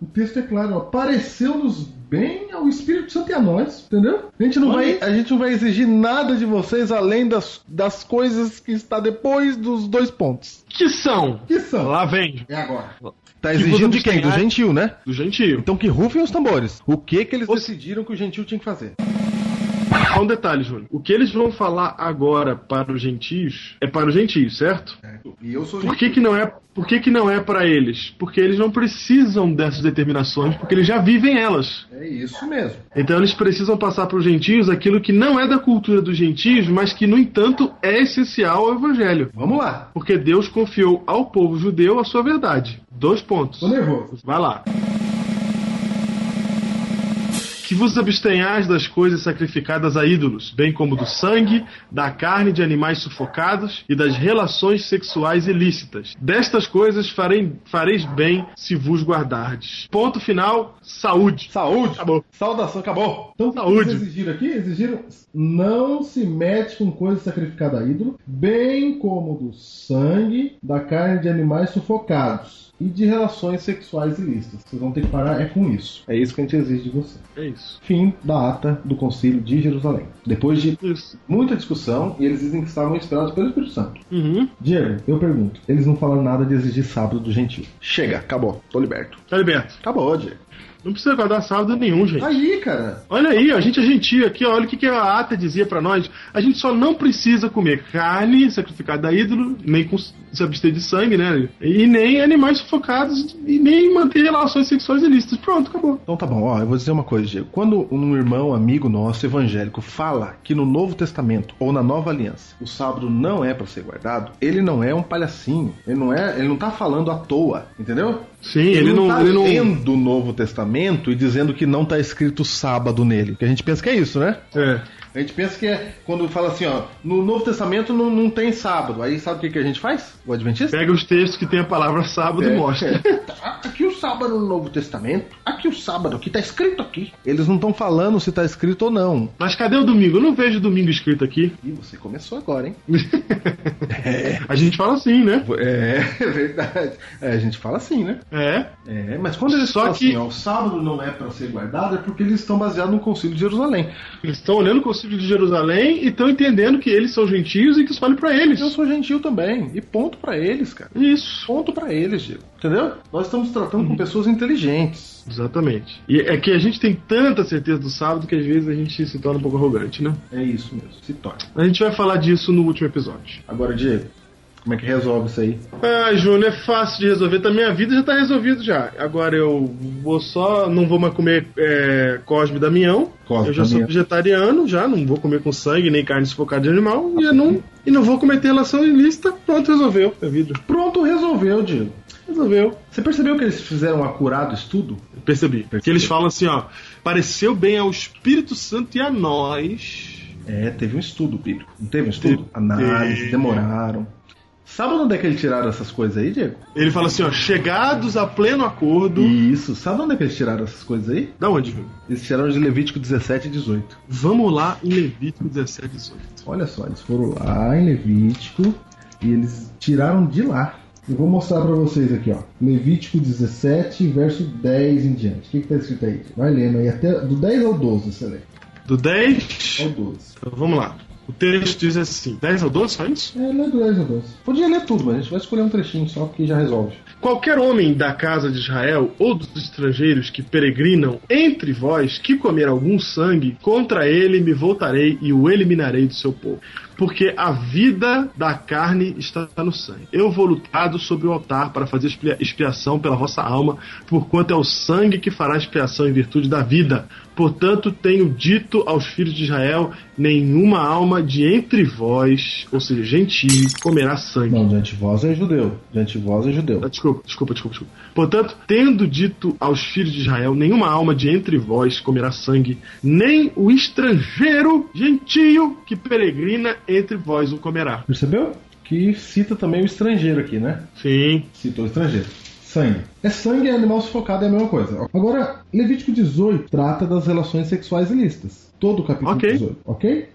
O texto é claro, ó. Pareceu-nos bem ao Espírito Santo e a nós, entendeu? A gente não, vai, a gente não vai exigir nada de vocês além das, das coisas que está depois dos dois pontos. Que são? Que são? Lá vem, É agora. Tá exigindo de quem? Do gentil, né? do gentio. Então que rufem os tambores. O que que eles Eles decidiram que o gentil tinha que fazer. Só um detalhe, Júnior. O que eles vão falar agora para os gentios é para os gentios, certo? E eu sou Por que, que não é? Por que, que não é para eles? Porque eles não precisam dessas determinações, porque eles já vivem elas. É isso mesmo. Então eles precisam passar para os gentios aquilo que não é da cultura dos gentios, mas que, no entanto, é essencial ao evangelho. Vamos lá. Porque Deus confiou ao povo judeu a sua verdade. Dois pontos. Tô nervoso. Vai lá. Que vos abstenhais das coisas sacrificadas a ídolos, bem como do sangue, da carne de animais sufocados e das relações sexuais ilícitas. Destas coisas farei, fareis bem se vos guardardes. Ponto final, saúde. Saúde. Acabou. Saudação, acabou. Então Saúde. exigiram aqui? Exigiram não se mete com coisa sacrificada a ídolo, bem como do sangue, da carne de animais sufocados e de relações sexuais ilícitas. Vocês vão ter que parar é com isso. É isso que a gente exige de você. É isso. Fim da ata do concílio de Jerusalém. Depois de Isso. muita discussão, e eles dizem que estavam esperados pelo Espírito Santo. Uhum. Diego, eu pergunto, eles não falaram nada de exigir sábado do gentil. Chega, acabou. Tô liberto. Tá liberto. Acabou, Diego. Não precisa guardar sábado nenhum, gente. Aí, cara. Olha aí, a gente é gentil aqui, ó, olha o que, que a ata dizia pra nós. A gente só não precisa comer carne sacrificada a ídolo, nem com, se abster de sangue, né? E nem animais sufocados, e nem manter relações sexuais ilícitas. Pronto, acabou. Então tá bom, ó, eu vou dizer uma coisa, Diego. Quando um irmão, amigo nosso, evangélico, fala que no Novo Testamento ou na Nova Aliança o sábado não é pra ser guardado, ele não é um palhacinho. Ele não é, ele não tá falando à toa, entendeu? Sim, ele, não. tá ele não... lendo o Novo Testamento e dizendo que não tá escrito sábado nele. Porque a gente pensa que é isso, né? É. A gente pensa que é quando fala assim, ó, no Novo Testamento não, não tem sábado. Aí sabe o que, que a gente faz? O Adventista? Pega os textos que tem a palavra sábado e mostra. Tá, Aqui o sábado no Novo Testamento. Aqui o sábado, que tá escrito aqui. Eles não estão falando se tá escrito ou não. Mas cadê o domingo? Eu não vejo domingo escrito aqui. Ih, você começou agora, hein? A gente fala assim, né? É, é verdade. É, a gente fala assim, né? É. É, mas quando eles Só falam que- assim, ó, o sábado não é para ser guardado, é porque eles estão baseados no Concílio de Jerusalém. Eles estão olhando o concílio de Jerusalém e estão entendendo que eles são gentios e que isso vale pra eles. Eu sou gentil também. E ponto pra eles, cara. Isso. Ponto pra eles, Diego. Entendeu? Nós estamos tratando com pessoas inteligentes. Exatamente. E é que a gente tem tanta certeza do sábado que às vezes a gente se torna um pouco arrogante, né? É isso mesmo. Se torna. A gente vai falar disso no último episódio. Agora, Diego, como é que resolve isso aí? Ah, Júnior, é fácil de resolver. Tá, minha vida já tá resolvido já. Agora eu vou só. Não vou mais comer é, Cosme Damião. Cosme eu já e sou Damião. vegetariano, já. Não vou comer com sangue nem carne sufocada de animal. E, eu não, e não vou cometer relação ilícita. Pronto, resolveu vida. Pronto, resolveu, Diego. Resolveu. Você percebeu que eles fizeram um acurado estudo? Percebi. Que eles falam assim, ó. Pareceu bem ao Espírito Santo e a nós. É, teve um estudo bíblico. Não teve um estudo? Teve. Análise, demoraram. Sabe onde é que eles tiraram essas coisas aí, Diego? Ele fala assim, ó. Chegados a pleno acordo. Isso. Sabe onde é que eles tiraram essas coisas aí? Da onde, Júnior? Eles tiraram de Levítico 17 e 18. Vamos lá em Levítico 17 e 18. Olha só, eles foram lá em Levítico e eles tiraram de lá. Eu vou mostrar pra vocês aqui, ó. Levítico 17, verso 10 em diante. O que, que tá escrito aí? Vai lendo aí até do 10 ao 12, você lê. Do 10 Ao 12. Então, vamos lá. O texto diz assim: 10 ou 12, só isso? É, lê do 10 a 12. Podia ler tudo, mas a gente vai escolher um trechinho só, porque já resolve. Qualquer homem da casa de Israel ou dos estrangeiros que peregrinam entre vós, que comer algum sangue, contra ele me voltarei e o eliminarei do seu povo. Porque a vida da carne está no sangue. Eu vou lutado sobre o altar para fazer expia- expiação pela vossa alma, porquanto é o sangue que fará expiação em virtude da vida. Portanto, tenho dito aos filhos de Israel: nenhuma alma de entre vós, ou seja, gentil, comerá sangue. Não, diante de vós é judeu. De vós é judeu. Ah, Desculpa, desculpa, desculpa, desculpa. Portanto, tendo dito aos filhos de Israel: nenhuma alma de entre vós comerá sangue, nem o estrangeiro gentio que peregrina entre vós o comerá. Percebeu? Que cita também o estrangeiro aqui, né? Sim. Citou o estrangeiro. Sangue. É sangue e animal sufocado é a mesma coisa. Agora, Levítico 18 trata das relações sexuais ilícitas. Todo o capítulo Ok. 18, ok?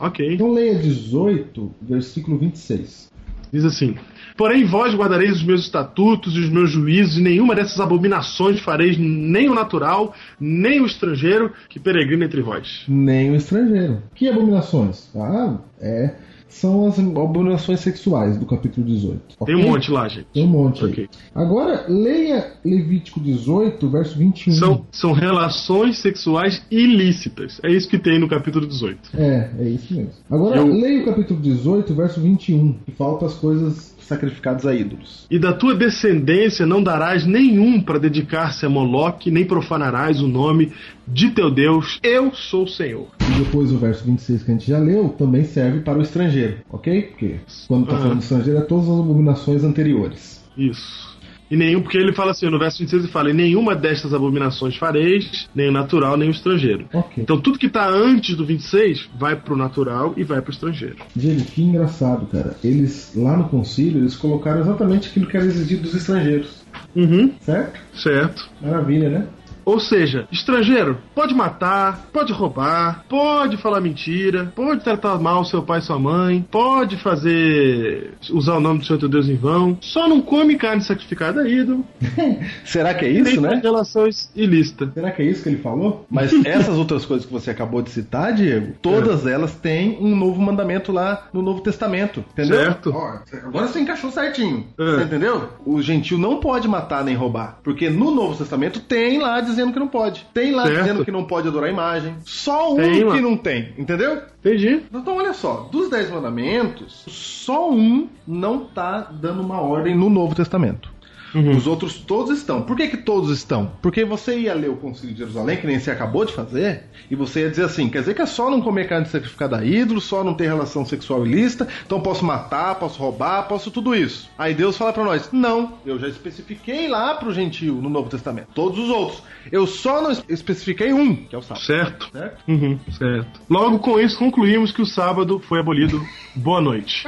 Ok. Então leia 18, versículo 26. Diz assim: Porém, vós guardareis os meus estatutos e os meus juízos, e nenhuma dessas abominações fareis, nem o natural, nem o estrangeiro que peregrina entre vós. Nem o estrangeiro. Que abominações? Ah, é. São as abominações sexuais do capítulo 18. Tem um monte lá, gente. Tem um monte Ok. aí. Agora, leia Levítico 18, verso 21. São, são relações sexuais ilícitas. É isso que tem no capítulo 18. É, é isso mesmo. Agora, Eu- leia o capítulo 18, verso 21, que falta as coisas sacrificadas a ídolos. E da tua descendência não darás nenhum para dedicar-se a Moloque, nem profanarás o nome de teu Deus. Eu sou o Senhor. E depois o verso 26 que a gente já leu também serve para o estrangeiro, ok? Porque quando está Aham. falando de estrangeiro é todas as abominações anteriores. Isso. E nenhum, porque ele fala assim, no verso 26 ele fala: "E nenhuma destas abominações fareis, nem o natural, nem o estrangeiro. Ok. Então tudo que está antes do 26 vai pro natural e vai pro estrangeiro. Diego, que engraçado, cara. Eles, lá no concílio, eles colocaram exatamente aquilo que era exigido dos estrangeiros. Uhum. Certo? Certo. Maravilha, né? Ou seja, estrangeiro pode matar, pode roubar, pode falar mentira, pode tratar mal seu pai e sua mãe, pode fazer usar o nome do Senhor teu Deus em vão, só não come carne sacrificada a ídolo, Será que é isso, né? relações ilícitas. Será que é isso que ele falou? Mas essas outras coisas que você acabou de citar, Diego, todas elas têm um novo mandamento lá no Novo Testamento. Entendeu? Certo. Ó, agora você encaixou certinho. É. Você entendeu? O gentil não pode matar nem roubar. Porque no Novo Testamento tem lá dizendo que não pode. Tem lá Certo. dizendo que não pode adorar a imagem. Só um Tem, que mano. não tem. Entendeu? Entendi. Então olha só, dos dez mandamentos, só um não tá dando uma ordem no Novo Testamento. Os outros todos estão. Por que, que todos estão? Porque você ia ler o Concílio de Jerusalém, que nem você acabou de fazer, e você ia dizer assim: quer dizer que é só não comer carne sacrificada a ídolo, só não ter relação sexual ilícita, então posso matar, posso roubar, posso tudo isso. Aí Deus fala pra nós: não, eu já especifiquei lá pro gentil no Novo Testamento. Todos os outros. Eu só não es- especifiquei um, que é o sábado. Certo. Certo? Uhum, certo. Logo com isso concluímos que o sábado foi abolido. Boa noite.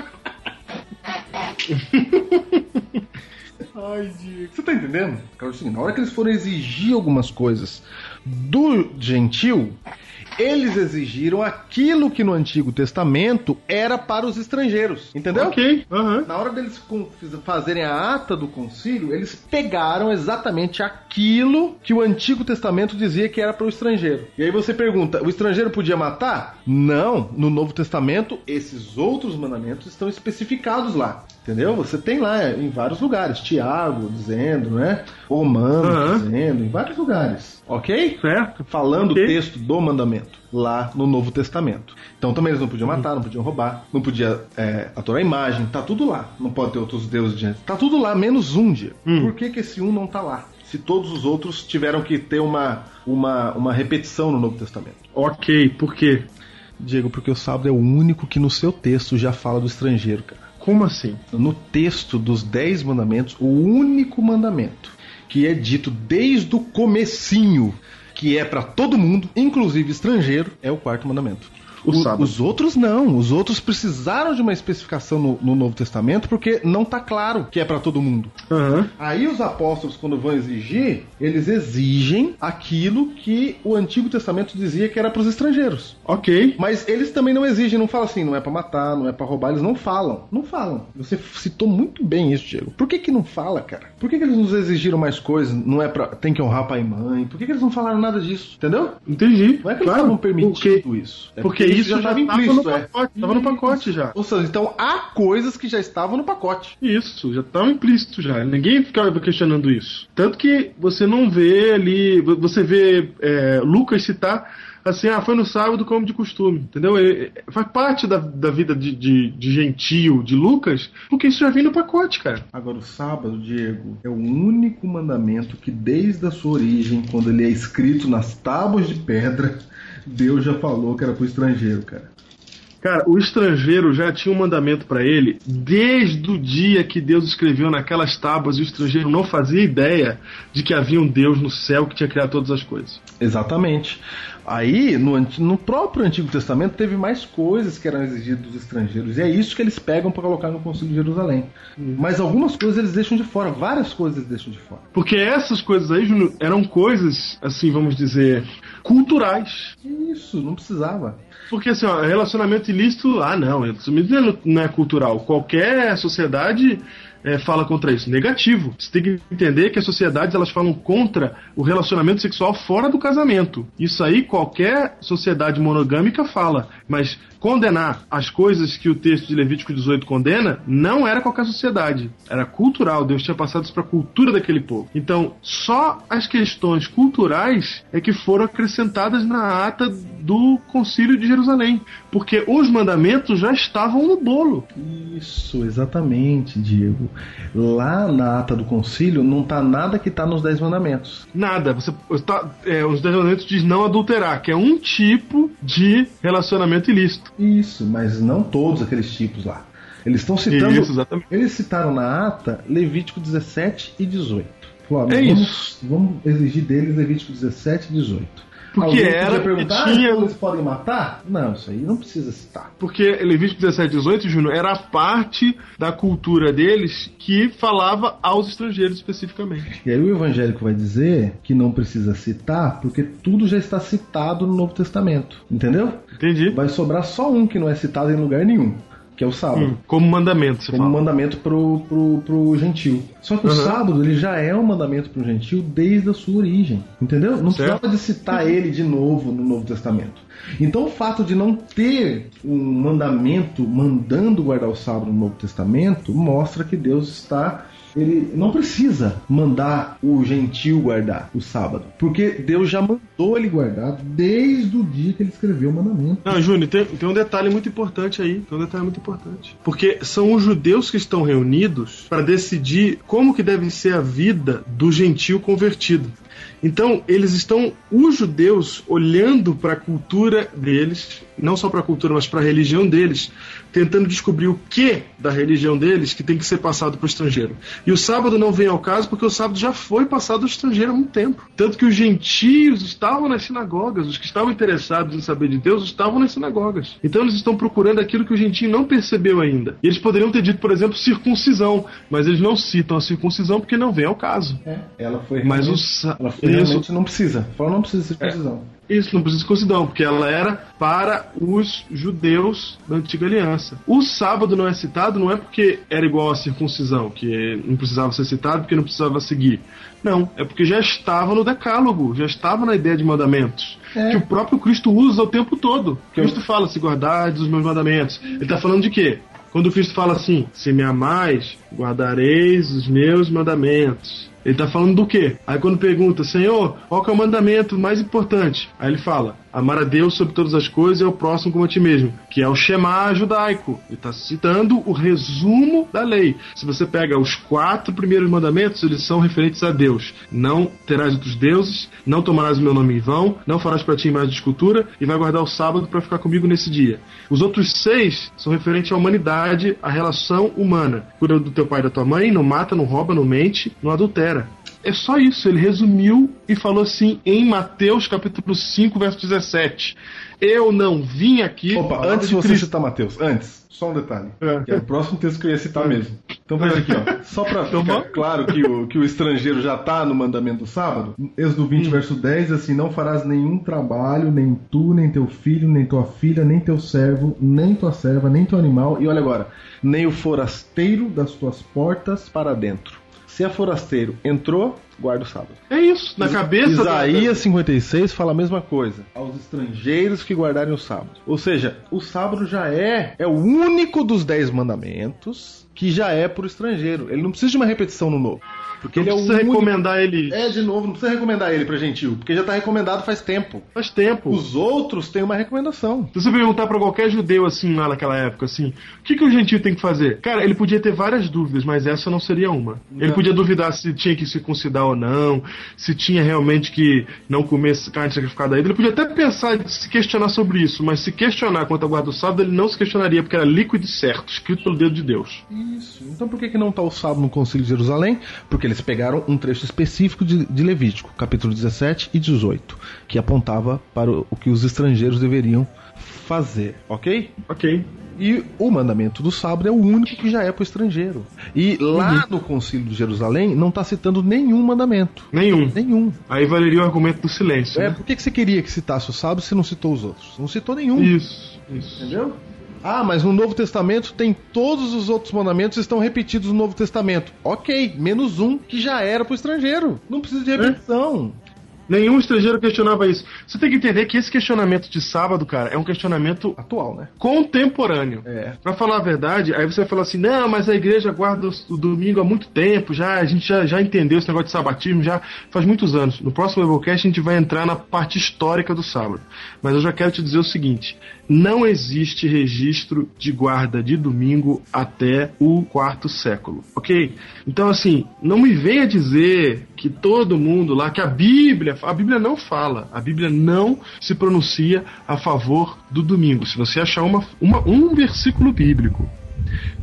Ai, Diego. Você tá entendendo? Cara, é na hora que eles forem exigir algumas coisas do gentil, eles exigiram aquilo que no Antigo Testamento era para os estrangeiros. Entendeu? Ok. Aham. Na hora deles fazerem a ata do concílio, eles pegaram exatamente aquilo que o Antigo Testamento dizia que era para o estrangeiro. E aí você pergunta: o estrangeiro podia matar? Não. No Novo Testamento, esses outros mandamentos estão especificados lá. Entendeu? Você tem lá em vários lugares. Tiago dizendo, né? Romano Aham. dizendo, em vários lugares. Ok? Certo. falando o texto do mandamento lá no Novo Testamento. Então também eles não podiam matar, não podiam roubar, não podia é, adorar a imagem, tá tudo lá. Não pode ter outros deuses diante. Tá tudo lá, menos um dia. Hum. Por que, que esse um não tá lá? Se todos os outros tiveram que ter uma, uma, uma repetição no Novo Testamento. Ok, por quê? Diego, porque o sábado é o único que no seu texto já fala do estrangeiro, cara. Como assim? No texto dos Dez Mandamentos, o único mandamento que é dito desde o comecinho, que é para todo mundo, inclusive estrangeiro, é o quarto mandamento. O sábado. Os outros não. Os outros precisaram de uma especificação no, no Novo Testamento porque não tá claro que é para todo mundo. Aham. Aí os apóstolos, quando vão exigir, eles exigem aquilo que o Antigo Testamento dizia que era para os estrangeiros. Ok. Mas eles também não exigem, não falam assim, não é pra matar, não é pra roubar, eles não falam. Não falam. Você citou muito bem isso, Diego. Por que que não fala, cara? Por que que eles nos exigiram mais coisas? Não é pra. tem que honrar pai e mãe? Por que que eles não falaram nada disso? Entendeu? Entendi. Não é que eles claro. estavam permitindo Porque, isso. É porque eles isso já estava implícito, no é. pacote. Tava no pacote já. Ou seja, então há coisas que já estavam no pacote. Isso, já estava implícito já. Ninguém ficava questionando isso. Tanto que você não vê ali. Você vê é, Lucas citar assim, ah, foi no sábado como de costume, entendeu? Ele, faz parte da, da vida de, de, de gentio de Lucas, porque isso já vem no pacote, cara. Agora, o sábado, Diego, é o único mandamento que, desde a sua origem, quando ele é escrito nas tábuas de pedra, Deus já falou que era pro estrangeiro, cara. Cara, o estrangeiro já tinha um mandamento para ele desde o dia que Deus escreveu naquelas tábuas e o estrangeiro não fazia ideia de que havia um Deus no céu que tinha criado todas as coisas. Exatamente. Aí, no, no, próprio Antigo Testamento, teve mais coisas que eram exigidas dos estrangeiros. E é isso que eles pegam para colocar no Concílio de Jerusalém. Hum. Mas algumas coisas eles deixam de fora, várias coisas eles deixam de fora. Porque essas coisas aí, Júnior, eram coisas, assim, vamos dizer, culturais. Isso, não precisava. Porque, assim, ó, relacionamento ilícito, ah, não, relacionamento não é cultural. Qualquer sociedade é, fala contra isso? Negativo. Você tem que entender que as sociedades elas falam contra o relacionamento sexual fora do casamento. Isso aí qualquer sociedade monogâmica fala. Mas condenar as coisas que o texto de Levítico 18 condena não era qualquer sociedade. Era cultural. Deus tinha passado isso para a cultura daquele povo. Então, só as questões culturais é que foram acrescentadas na ata do Concílio de Jerusalém. Porque os mandamentos já estavam no bolo. Isso, exatamente, Diego. Lá na ata do concílio não tá nada que tá nos Dez Mandamentos. Nada. Você tá, é, os Dez Mandamentos diz não adulterar, que é um tipo de relacionamento ilícito. Isso, mas não todos aqueles tipos lá. Eles estão citando. Isso, exatamente. Eles citaram na ata Levítico 17 e 18. Falaram, é vamos, isso. Vamos exigir deles Levítico 17 e 18. Porque Alguém era perguntar, tinha... ah, eles podem matar? Não, isso aí não precisa citar. Porque Levítico 17 e 18, Júnior, era a parte da cultura deles que falava aos estrangeiros especificamente. E aí o evangélico vai dizer que não precisa citar porque tudo já está citado no Novo Testamento. Entendeu? Entendi. Vai sobrar só um que não é citado em lugar nenhum que é o sábado. Hum, como mandamento, Como fala. mandamento pro, pro, pro gentil. Só que uhum. o sábado ele já é um mandamento pro gentil desde a sua origem. Entendeu? Não certo. precisava de citar ele de novo no Novo Testamento. Então o fato de não ter um mandamento mandando guardar o sábado no Novo Testamento mostra que Deus está ele não precisa mandar o gentil guardar o sábado, porque Deus já mandou ele guardar desde o dia que ele escreveu o mandamento. Não, Júnior, tem, tem um detalhe muito importante aí, tem um detalhe muito importante. Porque são os judeus que estão reunidos para decidir como que deve ser a vida do gentil convertido. Então, eles estão, os judeus, olhando para a cultura deles, não só para a cultura, mas para a religião deles, tentando descobrir o que da religião deles que tem que ser passado para o estrangeiro. E o sábado não vem ao caso porque o sábado já foi passado ao estrangeiro há muito tempo. Tanto que os gentios estavam nas sinagogas, os que estavam interessados em saber de Deus estavam nas sinagogas. Então eles estão procurando aquilo que o gentio não percebeu ainda. E eles poderiam ter dito, por exemplo, circuncisão, mas eles não citam a circuncisão porque não vem ao caso. É, ela foi mas o ela foi realmente não precisa. Fala não precisa de circuncisão. É. Isso não precisa de circuncisão, porque ela era para os judeus da antiga aliança. O sábado não é citado não é porque era igual à circuncisão, que não precisava ser citado porque não precisava seguir. Não, é porque já estava no decálogo, já estava na ideia de mandamentos. É. Que o próprio Cristo usa o tempo todo. Cristo fala, se guardares os meus mandamentos. Ele está falando de quê? Quando Cristo fala assim, se me amais, guardareis os meus mandamentos. Ele está falando do quê? Aí quando pergunta, Senhor, qual é o mandamento mais importante? Aí ele fala, amar a Deus sobre todas as coisas e ao próximo como a ti mesmo, que é o Shema judaico. Ele está citando o resumo da lei. Se você pega os quatro primeiros mandamentos, eles são referentes a Deus. Não terás outros deuses, não tomarás o meu nome em vão, não farás para ti imagem de escultura e vai guardar o sábado para ficar comigo nesse dia. Os outros seis são referentes à humanidade, à relação humana. Cuida do teu pai e da tua mãe, não mata, não rouba, não mente, não adultera. É só isso, ele resumiu e falou assim em Mateus capítulo 5, verso 17. Eu não vim aqui. Opa, antes de você Cristo. citar Mateus, antes, só um detalhe. É. É o próximo texto que eu ia citar mesmo. Então veja aqui, ó. Só pra ficar claro que o, que o estrangeiro já tá no mandamento do sábado, Êxodo 20, hum. verso 10, assim, não farás nenhum trabalho, nem tu, nem teu filho, nem tua filha, nem teu servo, nem tua serva, nem teu animal, e olha agora, nem o forasteiro das tuas portas para dentro. Se é forasteiro, entrou, guarda o sábado. É isso, na cabeça da- Isaías 56 fala a mesma coisa. Aos estrangeiros que guardarem o sábado. Ou seja, o sábado já é é o único dos dez mandamentos que já é por estrangeiro. Ele não precisa de uma repetição no novo. Porque Não ele é o precisa único... recomendar ele É, de novo, não precisa recomendar ele pra gentil, porque já tá recomendado faz tempo. faz tempo. Os outros têm uma recomendação. Se você perguntar pra qualquer judeu assim lá naquela época, assim, o que, que o gentio tem que fazer? Cara, ele podia ter várias dúvidas, mas essa não seria uma. Ele podia duvidar se tinha que circuncidar ou não, se tinha realmente que não comer carne sacrificada a ele. Ele podia até pensar, se questionar sobre isso, mas se questionar quanto à guarda do sábado, ele não se questionaria, porque era líquido e certo, escrito pelo dedo de Deus. Isso. Então por que, que não tá o sábado no Concílio de Jerusalém? Porque eles pegaram um trecho específico de, de Levítico, capítulo 17 e 18, que apontava para o, o que os estrangeiros deveriam fazer, ok? Ok. E o mandamento do sábado é o único que já é para o estrangeiro. E lá no Concílio de Jerusalém não está citando nenhum mandamento. Nenhum. Nenhum. Aí valeria o argumento do silêncio. É, né? por que, que você queria que citasse o sábado se não citou os outros? Não citou nenhum. Isso, isso. Entendeu? Ah, mas no Novo Testamento tem todos os outros mandamentos estão repetidos no Novo Testamento. Ok, menos um que já era pro estrangeiro. Não precisa de repetição. Nenhum estrangeiro questionava isso. Você tem que entender que esse questionamento de sábado, cara, é um questionamento Atual, né? contemporâneo. É. Pra falar a verdade, aí você vai falar assim: não, mas a igreja guarda o, o domingo há muito tempo, já a gente já, já entendeu esse negócio de sabatismo já faz muitos anos. No próximo Evilcast a gente vai entrar na parte histórica do sábado. Mas eu já quero te dizer o seguinte: não existe registro de guarda de domingo até o quarto século, ok? Então, assim, não me venha dizer que todo mundo lá, que a Bíblia, a Bíblia não fala, a Bíblia não se pronuncia a favor do domingo. Se você achar uma, uma, um versículo bíblico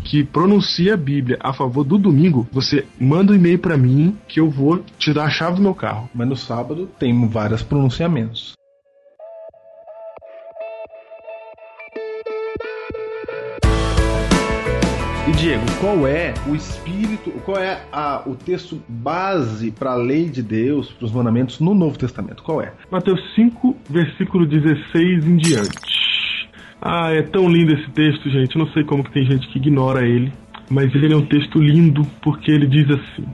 que pronuncia a Bíblia a favor do domingo, você manda um e-mail pra mim que eu vou te dar a chave do meu carro. Mas no sábado tem vários pronunciamentos. Diego, qual é o espírito, qual é a- o texto base para a lei de Deus, para os mandamentos no Novo Testamento? Qual é? Mateus 5, versículo 16 em diante. Ah, é tão lindo esse texto, gente. Não sei como que tem gente que ignora ele. Mas ele é um texto lindo porque ele diz assim: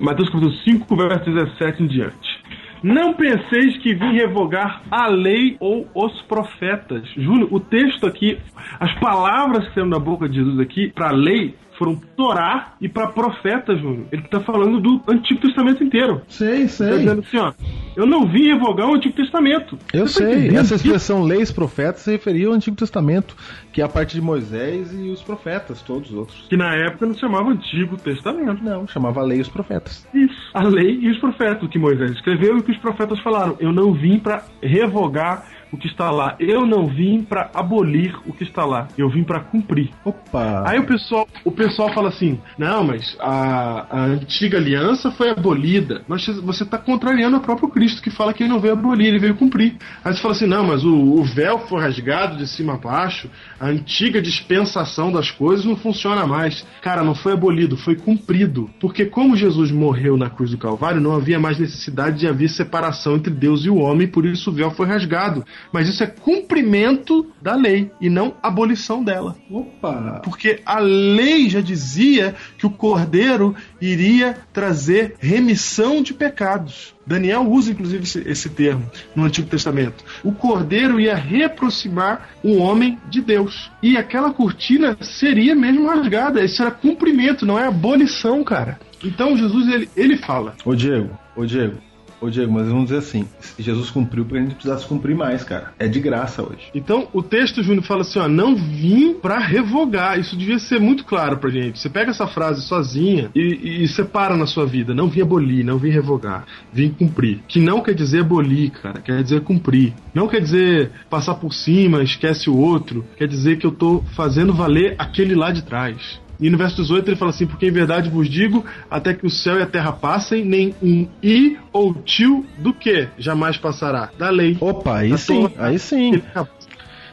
Mateus capítulo 5, verso 17 em diante. Não penseis que vim revogar a lei ou os profetas. Júlio, o texto aqui, as palavras que saíram da boca de Jesus aqui para a lei foram Torá e para profeta, Júlio. Ele está falando do Antigo Testamento inteiro. Sei, Tá dizendo assim, ó. Eu não vim revogar o Antigo Testamento. Eu Você tá sei, entendendo? essa expressão leis profetas se referia ao Antigo Testamento, que é a parte de Moisés e os profetas, todos os outros. Que na época não chamava Antigo Testamento. Não, chamava lei os profetas. Isso. A lei e os profetas, o que Moisés escreveu e o que os profetas falaram. Eu não vim para revogar o que está lá. Eu não vim para abolir o que está lá. Eu vim para cumprir. Opa! Aí o pessoal, o pessoal fala assim: não, mas a, a antiga aliança foi abolida. Mas você está contrariando o próprio Cristo que fala que ele não veio abolir, ele veio cumprir. Aí você fala assim: não, mas o, o véu foi rasgado de cima a baixo, a antiga dispensação das coisas não funciona mais. Cara, não foi abolido, foi cumprido. Porque como Jesus morreu na cruz do Calvário, não havia mais necessidade de haver separação entre Deus e o homem, por isso o véu foi rasgado. Mas isso é cumprimento da lei e não abolição dela. Opa! Porque a lei já dizia que o cordeiro iria trazer remissão de pecados. Daniel usa inclusive esse, esse termo no Antigo Testamento. O cordeiro ia reaproximar o homem de Deus. E aquela cortina seria mesmo rasgada. Isso era cumprimento, não é abolição, cara. Então Jesus ele, ele fala: Ô Diego, ô Diego, ô Diego, mas vamos dizer assim: Jesus cumpriu porque a gente precisasse cumprir mais, cara. É de graça hoje. Então, o texto, Júnior, fala assim, ó, não vim pra revogar. Isso devia ser muito claro pra gente. Você pega essa frase sozinha e, e separa na sua vida. Não vim abolir, não vim revogar. Vim cumprir. Que não quer dizer abolir, cara. Quer dizer cumprir. Não quer dizer passar por cima, esquece o outro. Quer dizer que eu tô fazendo valer aquele lá de trás. E no verso 18 ele fala assim: Porque em verdade vos digo, até que o céu e a terra passem, nem um i ou tio do que jamais passará. Da lei. Opa, aí Da sim, Torá. aí sim.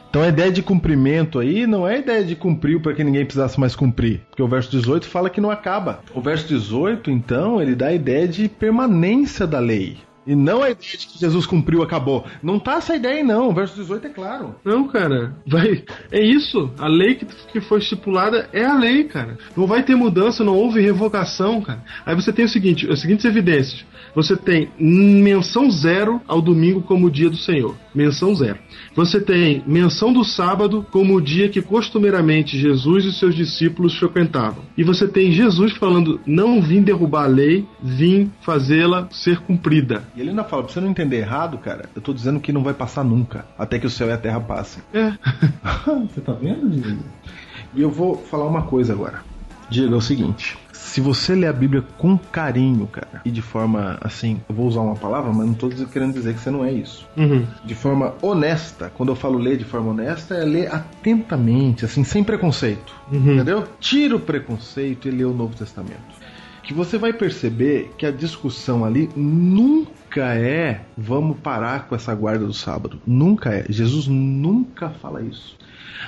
Então a ideia de cumprimento aí não é a ideia de cumprir para que ninguém precisasse mais cumprir. Porque o verso 18 fala que não acaba. O verso 18, então, ele dá a ideia de permanência da lei. E não a ideia de que Jesus cumpriu, acabou. Não tá essa ideia não. O verso 18 é claro. Não, cara. Vai. É isso. A lei que, foi estipulada é a lei, cara. Não vai ter mudança, não houve revogação, cara. Aí você tem o seguinte, as seguintes evidências. Você tem menção zero ao domingo como dia do Senhor. Menção zero. Você tem menção do sábado como o dia que costumeiramente Jesus e seus discípulos frequentavam. E você tem Jesus falando: Não vim derrubar a lei, vim fazê-la ser cumprida. E ele ainda fala: Pra você não entender errado, cara, eu tô dizendo que não vai passar nunca. Até que o céu e a terra passem. É. você tá vendo, Diego? E eu vou falar uma coisa agora. Diego, é o seguinte. Se você lê a Bíblia com carinho, cara, e de forma assim, eu vou usar uma palavra, mas não tô querendo dizer que você não é isso. Uhum. De forma honesta, quando eu falo ler de forma honesta, é ler atentamente, assim, sem preconceito. Uhum. Entendeu? Tira o preconceito e lê o Novo Testamento. Que você vai perceber que a discussão ali nunca é vamos parar com essa guarda do sábado. Nunca é. Jesus nunca fala isso.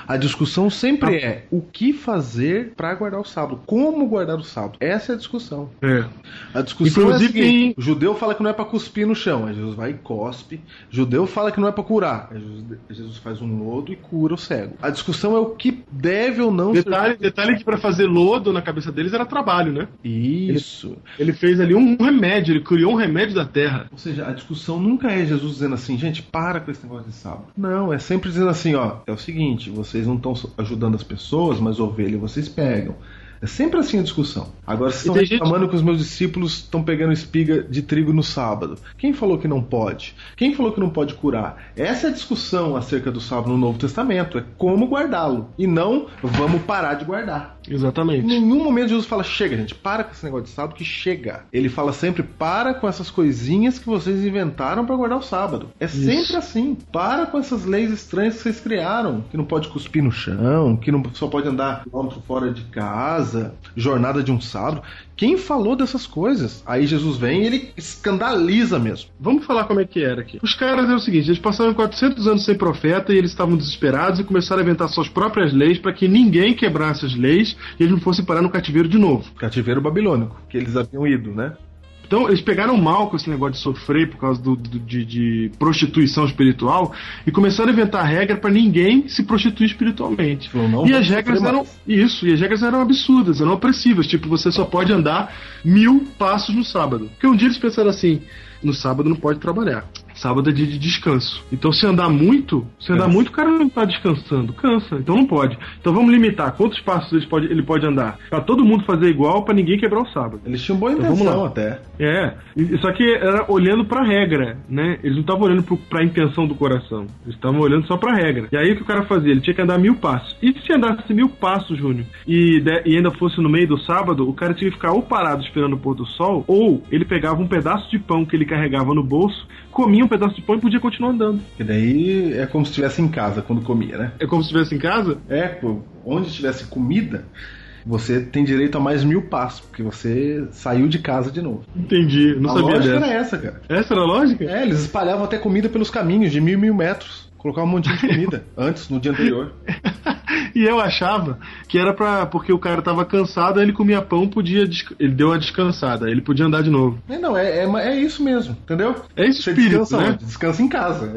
A discussão sempre é o que fazer para guardar o sábado, como guardar o sábado. Essa é a discussão. É. A discussão Inclusive, é a seguinte, tem- o judeu fala que não é para cuspir no chão, aí Jesus vai e cospe. O judeu fala que não é para curar, aí Jesus, Jesus faz um lodo e cura o cego. A discussão é o que deve ou não Detalhe, detalhe que pra fazer lodo na cabeça deles era trabalho, né? ser. Isso. Ele fez ali um remédio, ele criou um remédio da terra. Ou seja, a discussão nunca é Jesus dizendo assim, gente, para com esse negócio de sábado. Não, é sempre dizendo assim, ó, é o seguinte, vocês não estão ajudando as pessoas, mas ovelha vocês pegam. É sempre assim a discussão. Agora vocês estão tem gente- reclamando que os meus discípulos estão pegando espiga de trigo no sábado. Quem falou que não pode? Quem falou que não pode curar? Essa é a discussão acerca do sábado no Novo Testamento. É como guardá-lo. E não vamos parar de guardar. Em Exatamente. nenhum momento Jesus fala, chega, gente, para com esse negócio de sábado que chega. Ele fala sempre, para com essas coisinhas que vocês inventaram para guardar o sábado. É sempre assim. Para com essas leis estranhas que vocês criaram. Que não pode cuspir no chão, que não só pode andar quilômetro fora de casa, jornada de um sábado. Quem falou dessas coisas? Aí Jesus vem e ele escandaliza mesmo. Vamos falar como é que era aqui. Os caras é o seguinte, eles passaram 400 anos sem profeta e eles estavam desesperados e começaram a inventar suas próprias leis para que ninguém quebrasse as leis e eles não fossem parar no cativeiro de novo. Cativeiro babilônico, que eles haviam ido, né? Então, eles pegaram mal com esse negócio de sofrer por causa do, do- de, de prostituição espiritual e começaram a inventar regra para ninguém se prostituir espiritualmente. Não e as regras eram mais. isso, e as regras eram absurdas, eram opressivas. Tipo, você só pode andar mil passos no sábado. Porque um dia eles pensaram assim: no sábado não pode trabalhar. Sábado é dia de descanso. Então, se andar muito, se andar Cansa. muito, o cara não tá descansando. Cansa. Então não pode. Então vamos limitar quantos passos ele pode, ele pode andar. Pra todo mundo fazer igual, pra ninguém quebrar o sábado. Eles tinham boa Então, vamos intenção lá. até. É, só que era olhando pra regra, né? Eles não estavam olhando pro, pra intenção do coração. Eles estavam olhando só pra regra. E aí o que o cara fazia? Ele tinha que andar mil passos. E se andasse mil passos, Júnior, e, de- e ainda fosse no meio do sábado, o cara tinha que ficar ou parado esperando o pôr do sol, ou ele pegava um pedaço de pão que ele carregava no bolso, comia um pedaço de pão e podia continuar andando. E daí é como se estivesse em casa quando comia, né? É como se estivesse em casa? É, pô, onde tivesse comida, você tem direito a mais mil passos, porque você saiu de casa de novo. Entendi, não a sabia lógica dessa. era essa, cara. Essa era a lógica? É, eles espalhavam até comida pelos caminhos de mil mil metros. Colocavam um monte de comida antes, no dia anterior. E eu achava que era pra. porque o cara tava cansado, ele comia pão, podia. Ele deu uma descansada, ele podia andar de novo. É, não, é, é, é isso mesmo, entendeu? É esse Você espírito, descansa né? Descansa em casa.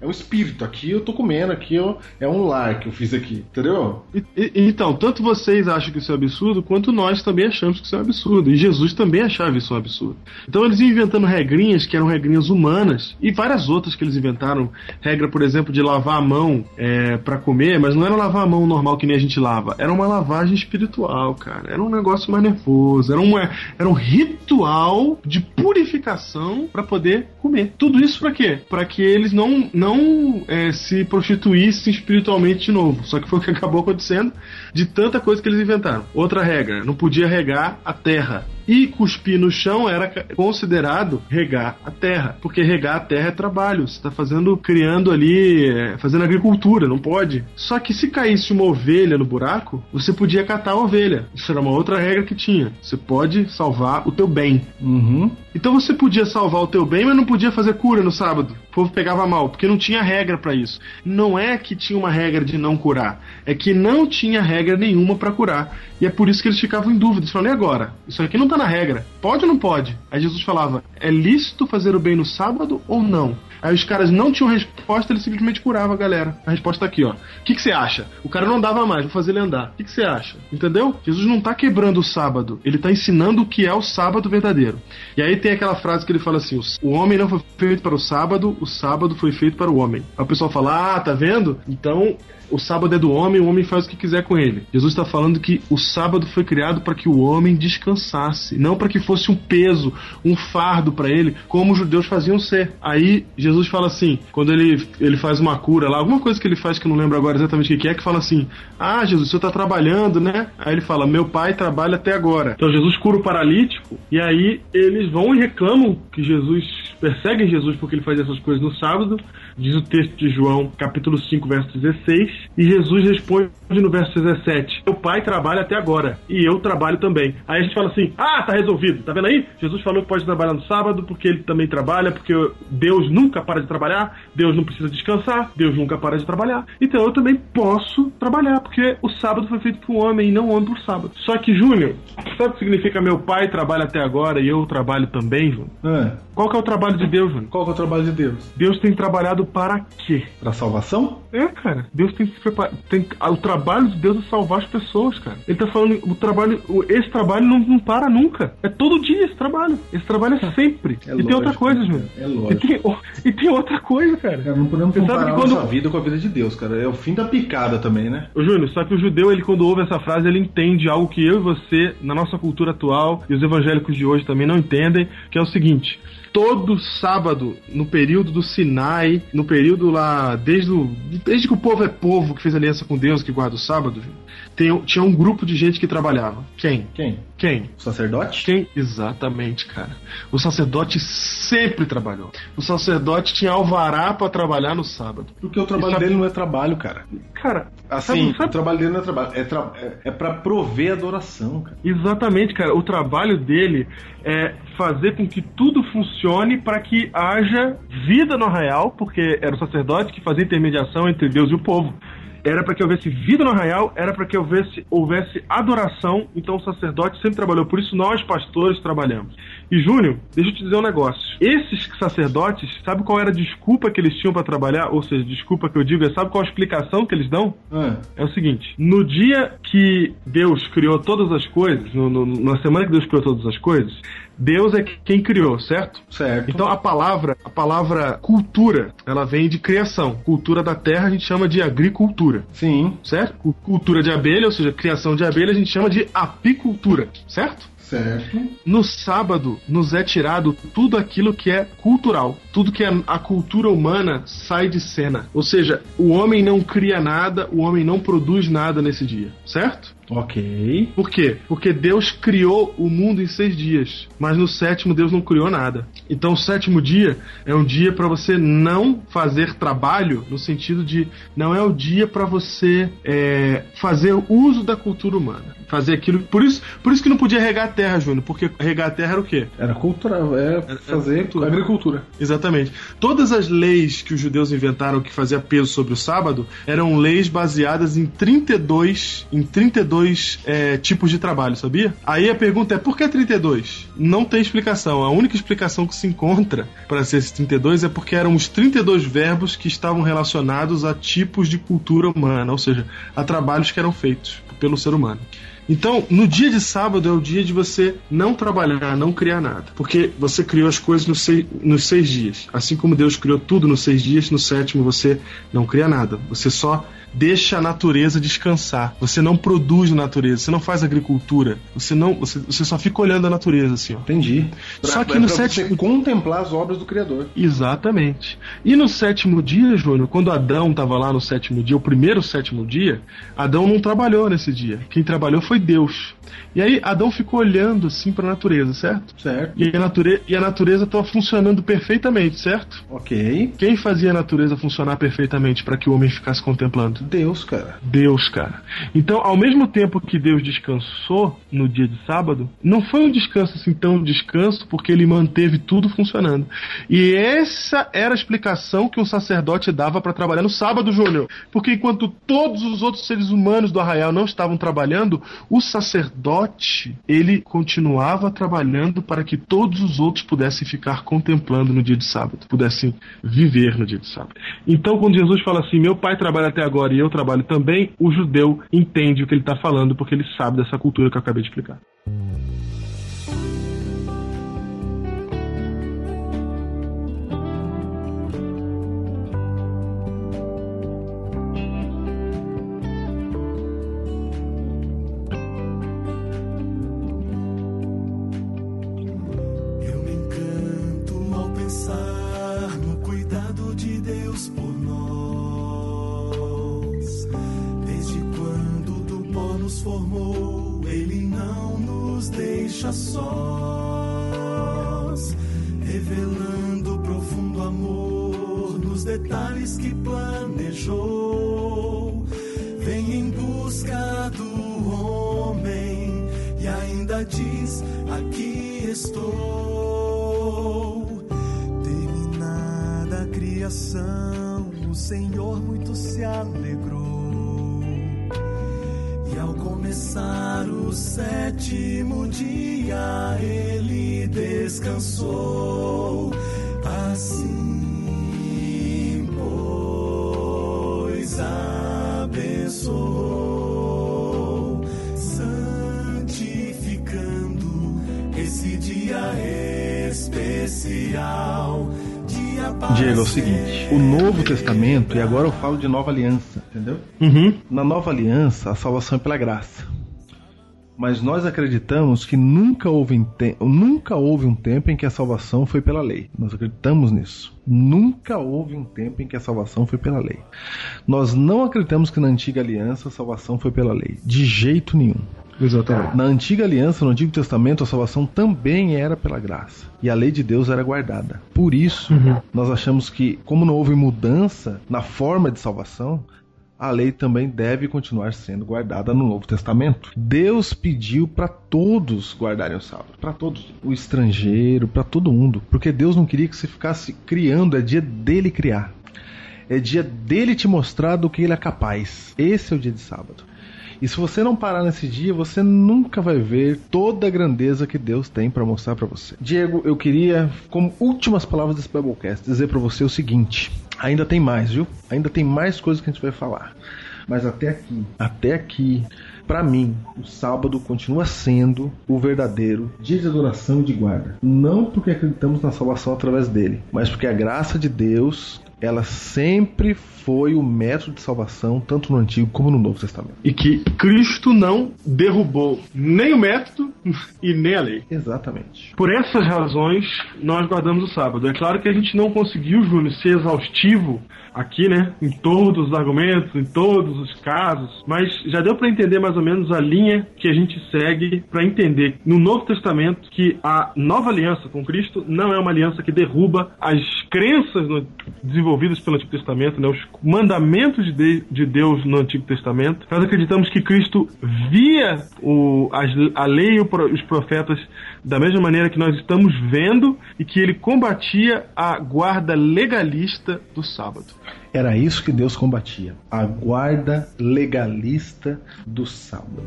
É, é um espírito. Aqui eu tô comendo, aqui eu, é um lar que eu fiz aqui, entendeu? E- e- então, tanto vocês acham que isso é absurdo, quanto nós também achamos que isso é um absurdo. E Jesus também achava isso um absurdo. Então eles iam inventando regrinhas que eram regrinhas humanas e várias outras que eles inventaram. Regra, por exemplo, de lavar a mão é, para comer, mas não era lavar a mão normal que nem a gente lava. Era uma lavagem espiritual, cara. Era um negócio mais nervoso. Era, uma, era um ritual de purificação para poder comer. Tudo isso para quê? Para que eles não, não é, se prostituíssem espiritualmente de novo. Só que foi o que acabou acontecendo de tanta coisa que eles inventaram. Outra regra: não podia regar a terra. E cuspir no chão era considerado regar a terra. Porque regar a terra é trabalho. Você está fazendo, criando ali, é, fazendo agricultura, não pode. Só que se caísse uma ovelha no buraco, você podia catar a ovelha. Isso era uma outra regra que tinha. Você pode salvar o teu bem. Uhum. Então você podia salvar o teu bem, mas não podia fazer cura no sábado. povo pegava mal, porque não tinha regra pra isso. Não é que tinha uma regra de não curar, é que não tinha regra nenhuma pra curar. E é por isso que eles ficavam em dúvida. Eles falavam, e agora? Isso aqui não tá na regra. Pode ou não pode? Aí Jesus falava, é lícito fazer o bem no sábado ou não? Aí os caras não tinham resposta, ele simplesmente curava a galera. A resposta tá aqui, ó. O que, você acha? O cara não dava mais, vou fazer ele andar. O que, que você acha? Entendeu? Jesus não tá quebrando o sábado, ele tá ensinando o que é o sábado verdadeiro. E aí tem aquela frase que ele fala assim: o homem não foi feito para o sábado, o sábado foi feito para o homem. Aí o pessoal fala: ah, tá vendo? Então o sábado é do homem, o homem faz o que quiser com ele. Jesus está falando que o sábado foi criado para que o homem descansasse, não para que fosse um peso, um fardo para ele, como os judeus faziam ser. Aí Jesus fala assim, quando ele, ele faz uma cura lá, alguma coisa que ele faz que eu não lembro agora exatamente o que é, que fala assim: Ah, Jesus, o senhor está trabalhando, né? Aí ele fala: Meu pai trabalha até agora. Então Jesus cura o paralítico, e aí eles vão e reclamam que Jesus, perseguem Jesus porque ele faz essas coisas no sábado. Diz o texto de João, capítulo 5, verso 16. E Jesus responde no verso 17: Meu pai trabalha até agora, e eu trabalho também. Aí a gente fala assim: Ah, tá resolvido, tá vendo aí? Jesus falou que pode trabalhar no sábado, porque ele também trabalha, porque Deus nunca para de trabalhar, Deus não precisa descansar, Deus nunca para de trabalhar. Então eu também posso trabalhar, porque o sábado foi feito por um homem e não um homem por sábado. Só que, Júnior, sabe o que significa meu pai trabalha até agora e eu trabalho também, Júnior? É. Qual que é o trabalho de Deus, Júnior? Qual que é o trabalho de Deus? Deus tem trabalhado para quê? Pra salvação? É, cara. Deus tem se preparado. Tem, o trabalho de Deus é salvar as pessoas, cara. Ele tá falando, o trabalho, esse trabalho não, não para nunca. É todo dia esse trabalho. Esse trabalho é sempre. É e tem outra lógico, coisa, né, Júnior. cara? É E lógico. tem, e tem outra coisa, cara. Cara, não podemos Você sabe comparar que a quando- nossa vida com a vida de Deus, cara. É o fim da picada também, né? Ô, Júnior, só que o judeu, ele quando ouve essa frase, ele entende algo que eu e você, na nossa cultura atual, e os evangélicos de hoje também não entendem, que é o seguinte. Todo sábado, no período do Sinai, no período lá, desde, o, desde que o povo é povo, que fez aliança com Deus, que guarda o sábado, tem, tinha um grupo de gente que trabalhava. Quem? Quem? Quem? O sacerdote? Quem? Exatamente, cara. O sacerdote sempre trabalhou. O sacerdote tinha alvará pra trabalhar no sábado. Porque o trabalho sabe- dele não é trabalho, cara. Cara, Assim, sabe- sabe- o trabalho dele não é trabalho. É, tra... é, é pra prover adoração, cara. Exatamente, cara. O trabalho dele é fazer com que tudo funcione para que haja vida no arraial, porque era o sacerdote que fazia intermediação entre Deus e o povo. Era para que houvesse vida no arraial, era para que houvesse, houvesse adoração, então o sacerdote sempre trabalhou. Por isso nós, pastores, trabalhamos. E Júnior, deixa eu te dizer um negócio. Esses sacerdotes, sabe qual era a desculpa que eles tinham para trabalhar? Ou seja, desculpa que eu digo, é sabe qual a explicação que eles dão? Ah, É o seguinte: no dia que Deus criou todas as coisas, no- no- na semana que Deus criou todas as coisas, Deus é quem criou, certo? certo. Então a palavra, a palavra cultura, ela vem de criação. Cultura da terra a gente chama de agricultura, Sim, certo? Cu- Cultura de abelha, ou seja, criação de abelha, a gente chama de apicultura, certo? certo. No sábado nos é tirado tudo aquilo que é cultural. Tudo que é a cultura humana sai de cena. Ou seja, o homem não cria nada, o homem não produz nada nesse dia, certo? Ok. Por quê? Porque Deus criou o mundo em seis dias, mas no sétimo Deus não criou nada. Então o sétimo dia é um dia para você não fazer trabalho, no sentido de não é o dia para você é, fazer uso da cultura humana, fazer aquilo. Por isso, por isso que não podia regar a terra, Júnior, porque regar a terra era o quê? Era cultural, é fazer cultura. agricultura. Exatamente. Todas as leis que os judeus inventaram que fazia peso sobre o sábado eram leis baseadas em 32, em 32 é, tipos de trabalho, sabia? Aí a pergunta é por que 32? Não tem explicação. A única explicação que se encontra para ser esses 32 é porque eram os 32 verbos que estavam relacionados a tipos de cultura humana, ou seja, a trabalhos que eram feitos pelo ser humano. Então, no dia de sábado é o dia de você não trabalhar, não criar nada. Porque você criou as coisas nos seis, nos seis dias. Assim como Deus criou tudo nos seis dias, no sétimo você não cria nada. Você só deixa a natureza descansar. Você não produz na natureza, você não faz agricultura. Você não, você, você só fica olhando a natureza assim, ó. Entendi. Só que no pra sétimo- você contemplar as obras do Criador. Exatamente. E no sétimo dia, Júnior, quando Adão estava lá no sétimo dia, o primeiro sétimo dia, Adão não trabalhou nesse dia. Quem trabalhou foi Deus. E aí Adão ficou olhando assim para a natureza, certo? Certo. E a, nature... e a natureza estava funcionando perfeitamente, certo? Ok. Quem fazia a natureza funcionar perfeitamente para que o homem ficasse contemplando? Deus, cara. Deus, cara. Então, ao mesmo tempo que Deus descansou no dia de sábado, não foi um descanso assim tão descanso, porque ele manteve tudo funcionando. E essa era a explicação que o sacerdote dava para trabalhar no sábado, Júnior. Porque enquanto todos os outros seres humanos do arraial não estavam trabalhando, o sacerdote ele continuava trabalhando para que todos os outros pudessem ficar contemplando no dia de sábado, pudessem viver no dia de sábado. Então, quando Jesus fala assim, meu pai trabalha até agora e eu trabalho também, o judeu entende o que ele está falando porque ele sabe dessa cultura que eu acabei de explicar. A criação, o Senhor muito se alegrou. E ao começar o sétimo dia, ele descansou. Assim, pois, abençoou, Diego, é o seguinte: o Novo Testamento, e agora eu falo de Nova Aliança, entendeu? Uhum. Na Nova Aliança, a salvação é pela graça. Mas nós acreditamos que nunca houve, nunca houve um tempo em que a salvação foi pela lei. Nós acreditamos nisso. Nunca houve um tempo em que a salvação foi pela lei. Nós não acreditamos que na antiga aliança a salvação foi pela lei. De jeito nenhum. Exatamente. Na antiga aliança, no Antigo Testamento, a salvação também era pela graça. E a lei de Deus era guardada. Por isso, nós achamos que, como não houve mudança na forma de salvação, a lei também deve continuar sendo guardada no Novo Testamento. Deus pediu para todos guardarem o sábado, para todos, o estrangeiro, para todo mundo, porque Deus não queria que você ficasse criando, é dia dele criar. É dia dele te mostrar do que ele é capaz. Esse é o dia de sábado. E se você não parar nesse dia, você nunca vai ver toda a grandeza que Deus tem para mostrar para você. Diego, eu queria, como últimas palavras desse Biblecast, dizer para você o seguinte: ainda tem mais, viu? Ainda tem mais coisas que a gente vai falar. Mas até aqui, até aqui, para mim, o sábado continua sendo o verdadeiro dia de adoração e de guarda. Não porque acreditamos na salvação através dele, mas porque a graça de Deus ela sempre foi o método de salvação, tanto no Antigo como no Novo Testamento. E que Cristo não derrubou nem o método e nem a lei. Exatamente. Por essas razões, nós guardamos o sábado. É claro que a gente não conseguiu, Júnior, ser exaustivo aqui, né? Em todos os argumentos, em todos os casos, mas já deu para entender mais ou menos a linha que a gente segue para entender no Novo Testamento que a nova aliança com Cristo não é uma aliança que derruba as crenças no- desenvolvidas pelo Antigo Testamento, né? Os mandamentos de, de- de Deus no Antigo Testamento. Nós acreditamos que Cristo via o, as, a lei e os profetas da mesma maneira que nós estamos vendo e que ele combatia a guarda legalista do sábado. Era isso que Deus combatia, a guarda legalista do sábado.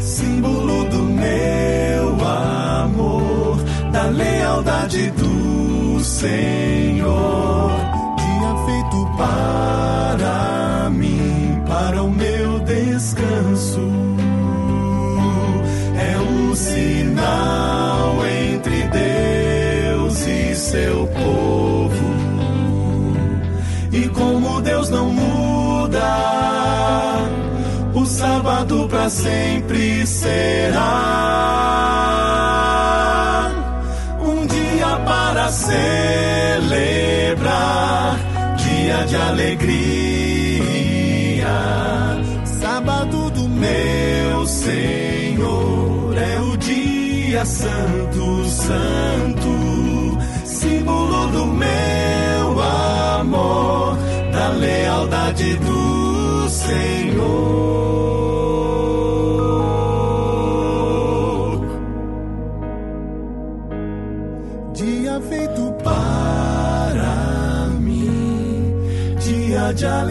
símbolo do meu amor, da lealdade do Senhor, para mim, para o meu descanso. É um sinal entre Deus e seu povo. E como Deus não muda, o sábado para sempre será um dia para celebrar, de alegria. Sábado do meu Senhor é o dia santo, santo, símbolo do meu amor, da lealdade do Senhor. Dia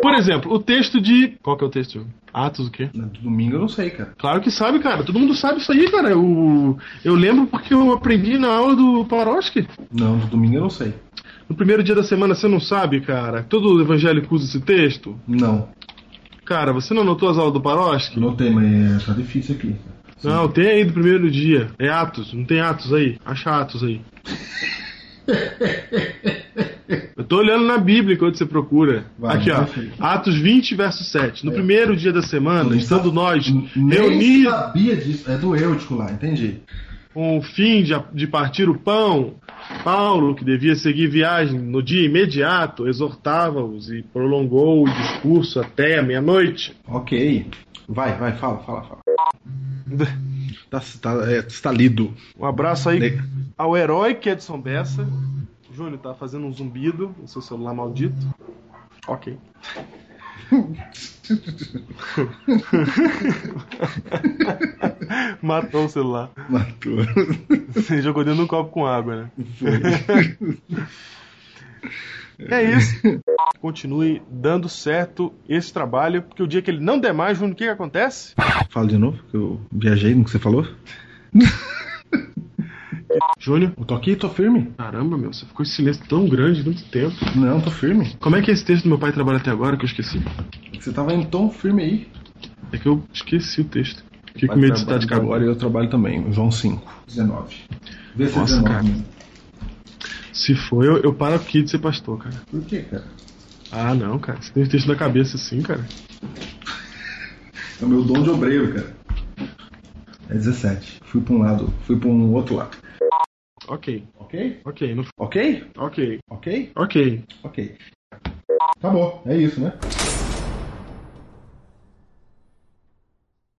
Por exemplo, o texto de. Qual que é o texto? Atos o quê? Domingo eu não sei, cara. Claro que sabe, cara. Todo mundo sabe isso aí, cara. Eu, eu lembro porque eu aprendi na aula do Paroski. Não, no domingo eu não sei. No primeiro dia da semana você não sabe, cara. Todo evangélico usa esse texto. Não, Cara, você não anotou as aulas do Paroski? não tem, mas tá difícil aqui. Não, tem aí do primeiro dia. É Atos, não tem Atos aí? Acha Atos aí. Eu tô olhando na Bíblia enquanto você procura. Vai, Aqui, ó. Atos 20, verso 7. No primeiro dia da semana, estando nós Nem reunidos sabia disso. É do Eutico lá, entendi. com o fim de, de partir o pão, Paulo, que devia seguir viagem no dia imediato, exortava-os e prolongou o discurso até a meia-noite. Ok. Vai, vai, fala, fala, fala. Tá, tá, é, está lido. Um abraço aí Ne- ao herói que é Edson Bessa. Júnior tá fazendo um zumbido no seu celular maldito. Ok. Matou o celular. Matou. Você jogou dentro de um copo com água, né? É isso. Continue dando certo esse trabalho, porque o dia que ele não der mais, Júnior, o que, que acontece? Fala de novo, que eu viajei no que você falou. Júnior? Eu tô aqui, tô firme. Caramba, meu, você ficou em silêncio tão grande muito tempo. Não, tô firme. Como é que é esse texto do meu pai trabalha até agora que eu esqueci? Você tava em tom firme aí. É que eu esqueci o texto. Fiquei com medo de trabalhar de cabo. Agora eu trabalho também. João 5, 19. Vê se Nossa, é 19. cara. Se for, eu, eu paro aqui de ser pastor, cara. Por quê, cara? Ah, não, cara. Você tem o texto na cabeça assim, cara. É o meu dom de obreiro, cara. É 17. Fui pra um lado, fui pra um outro lado. Ok, Ok? ok, não... Ok? ok, Ok? ok. Ok. Acabou. É isso, né?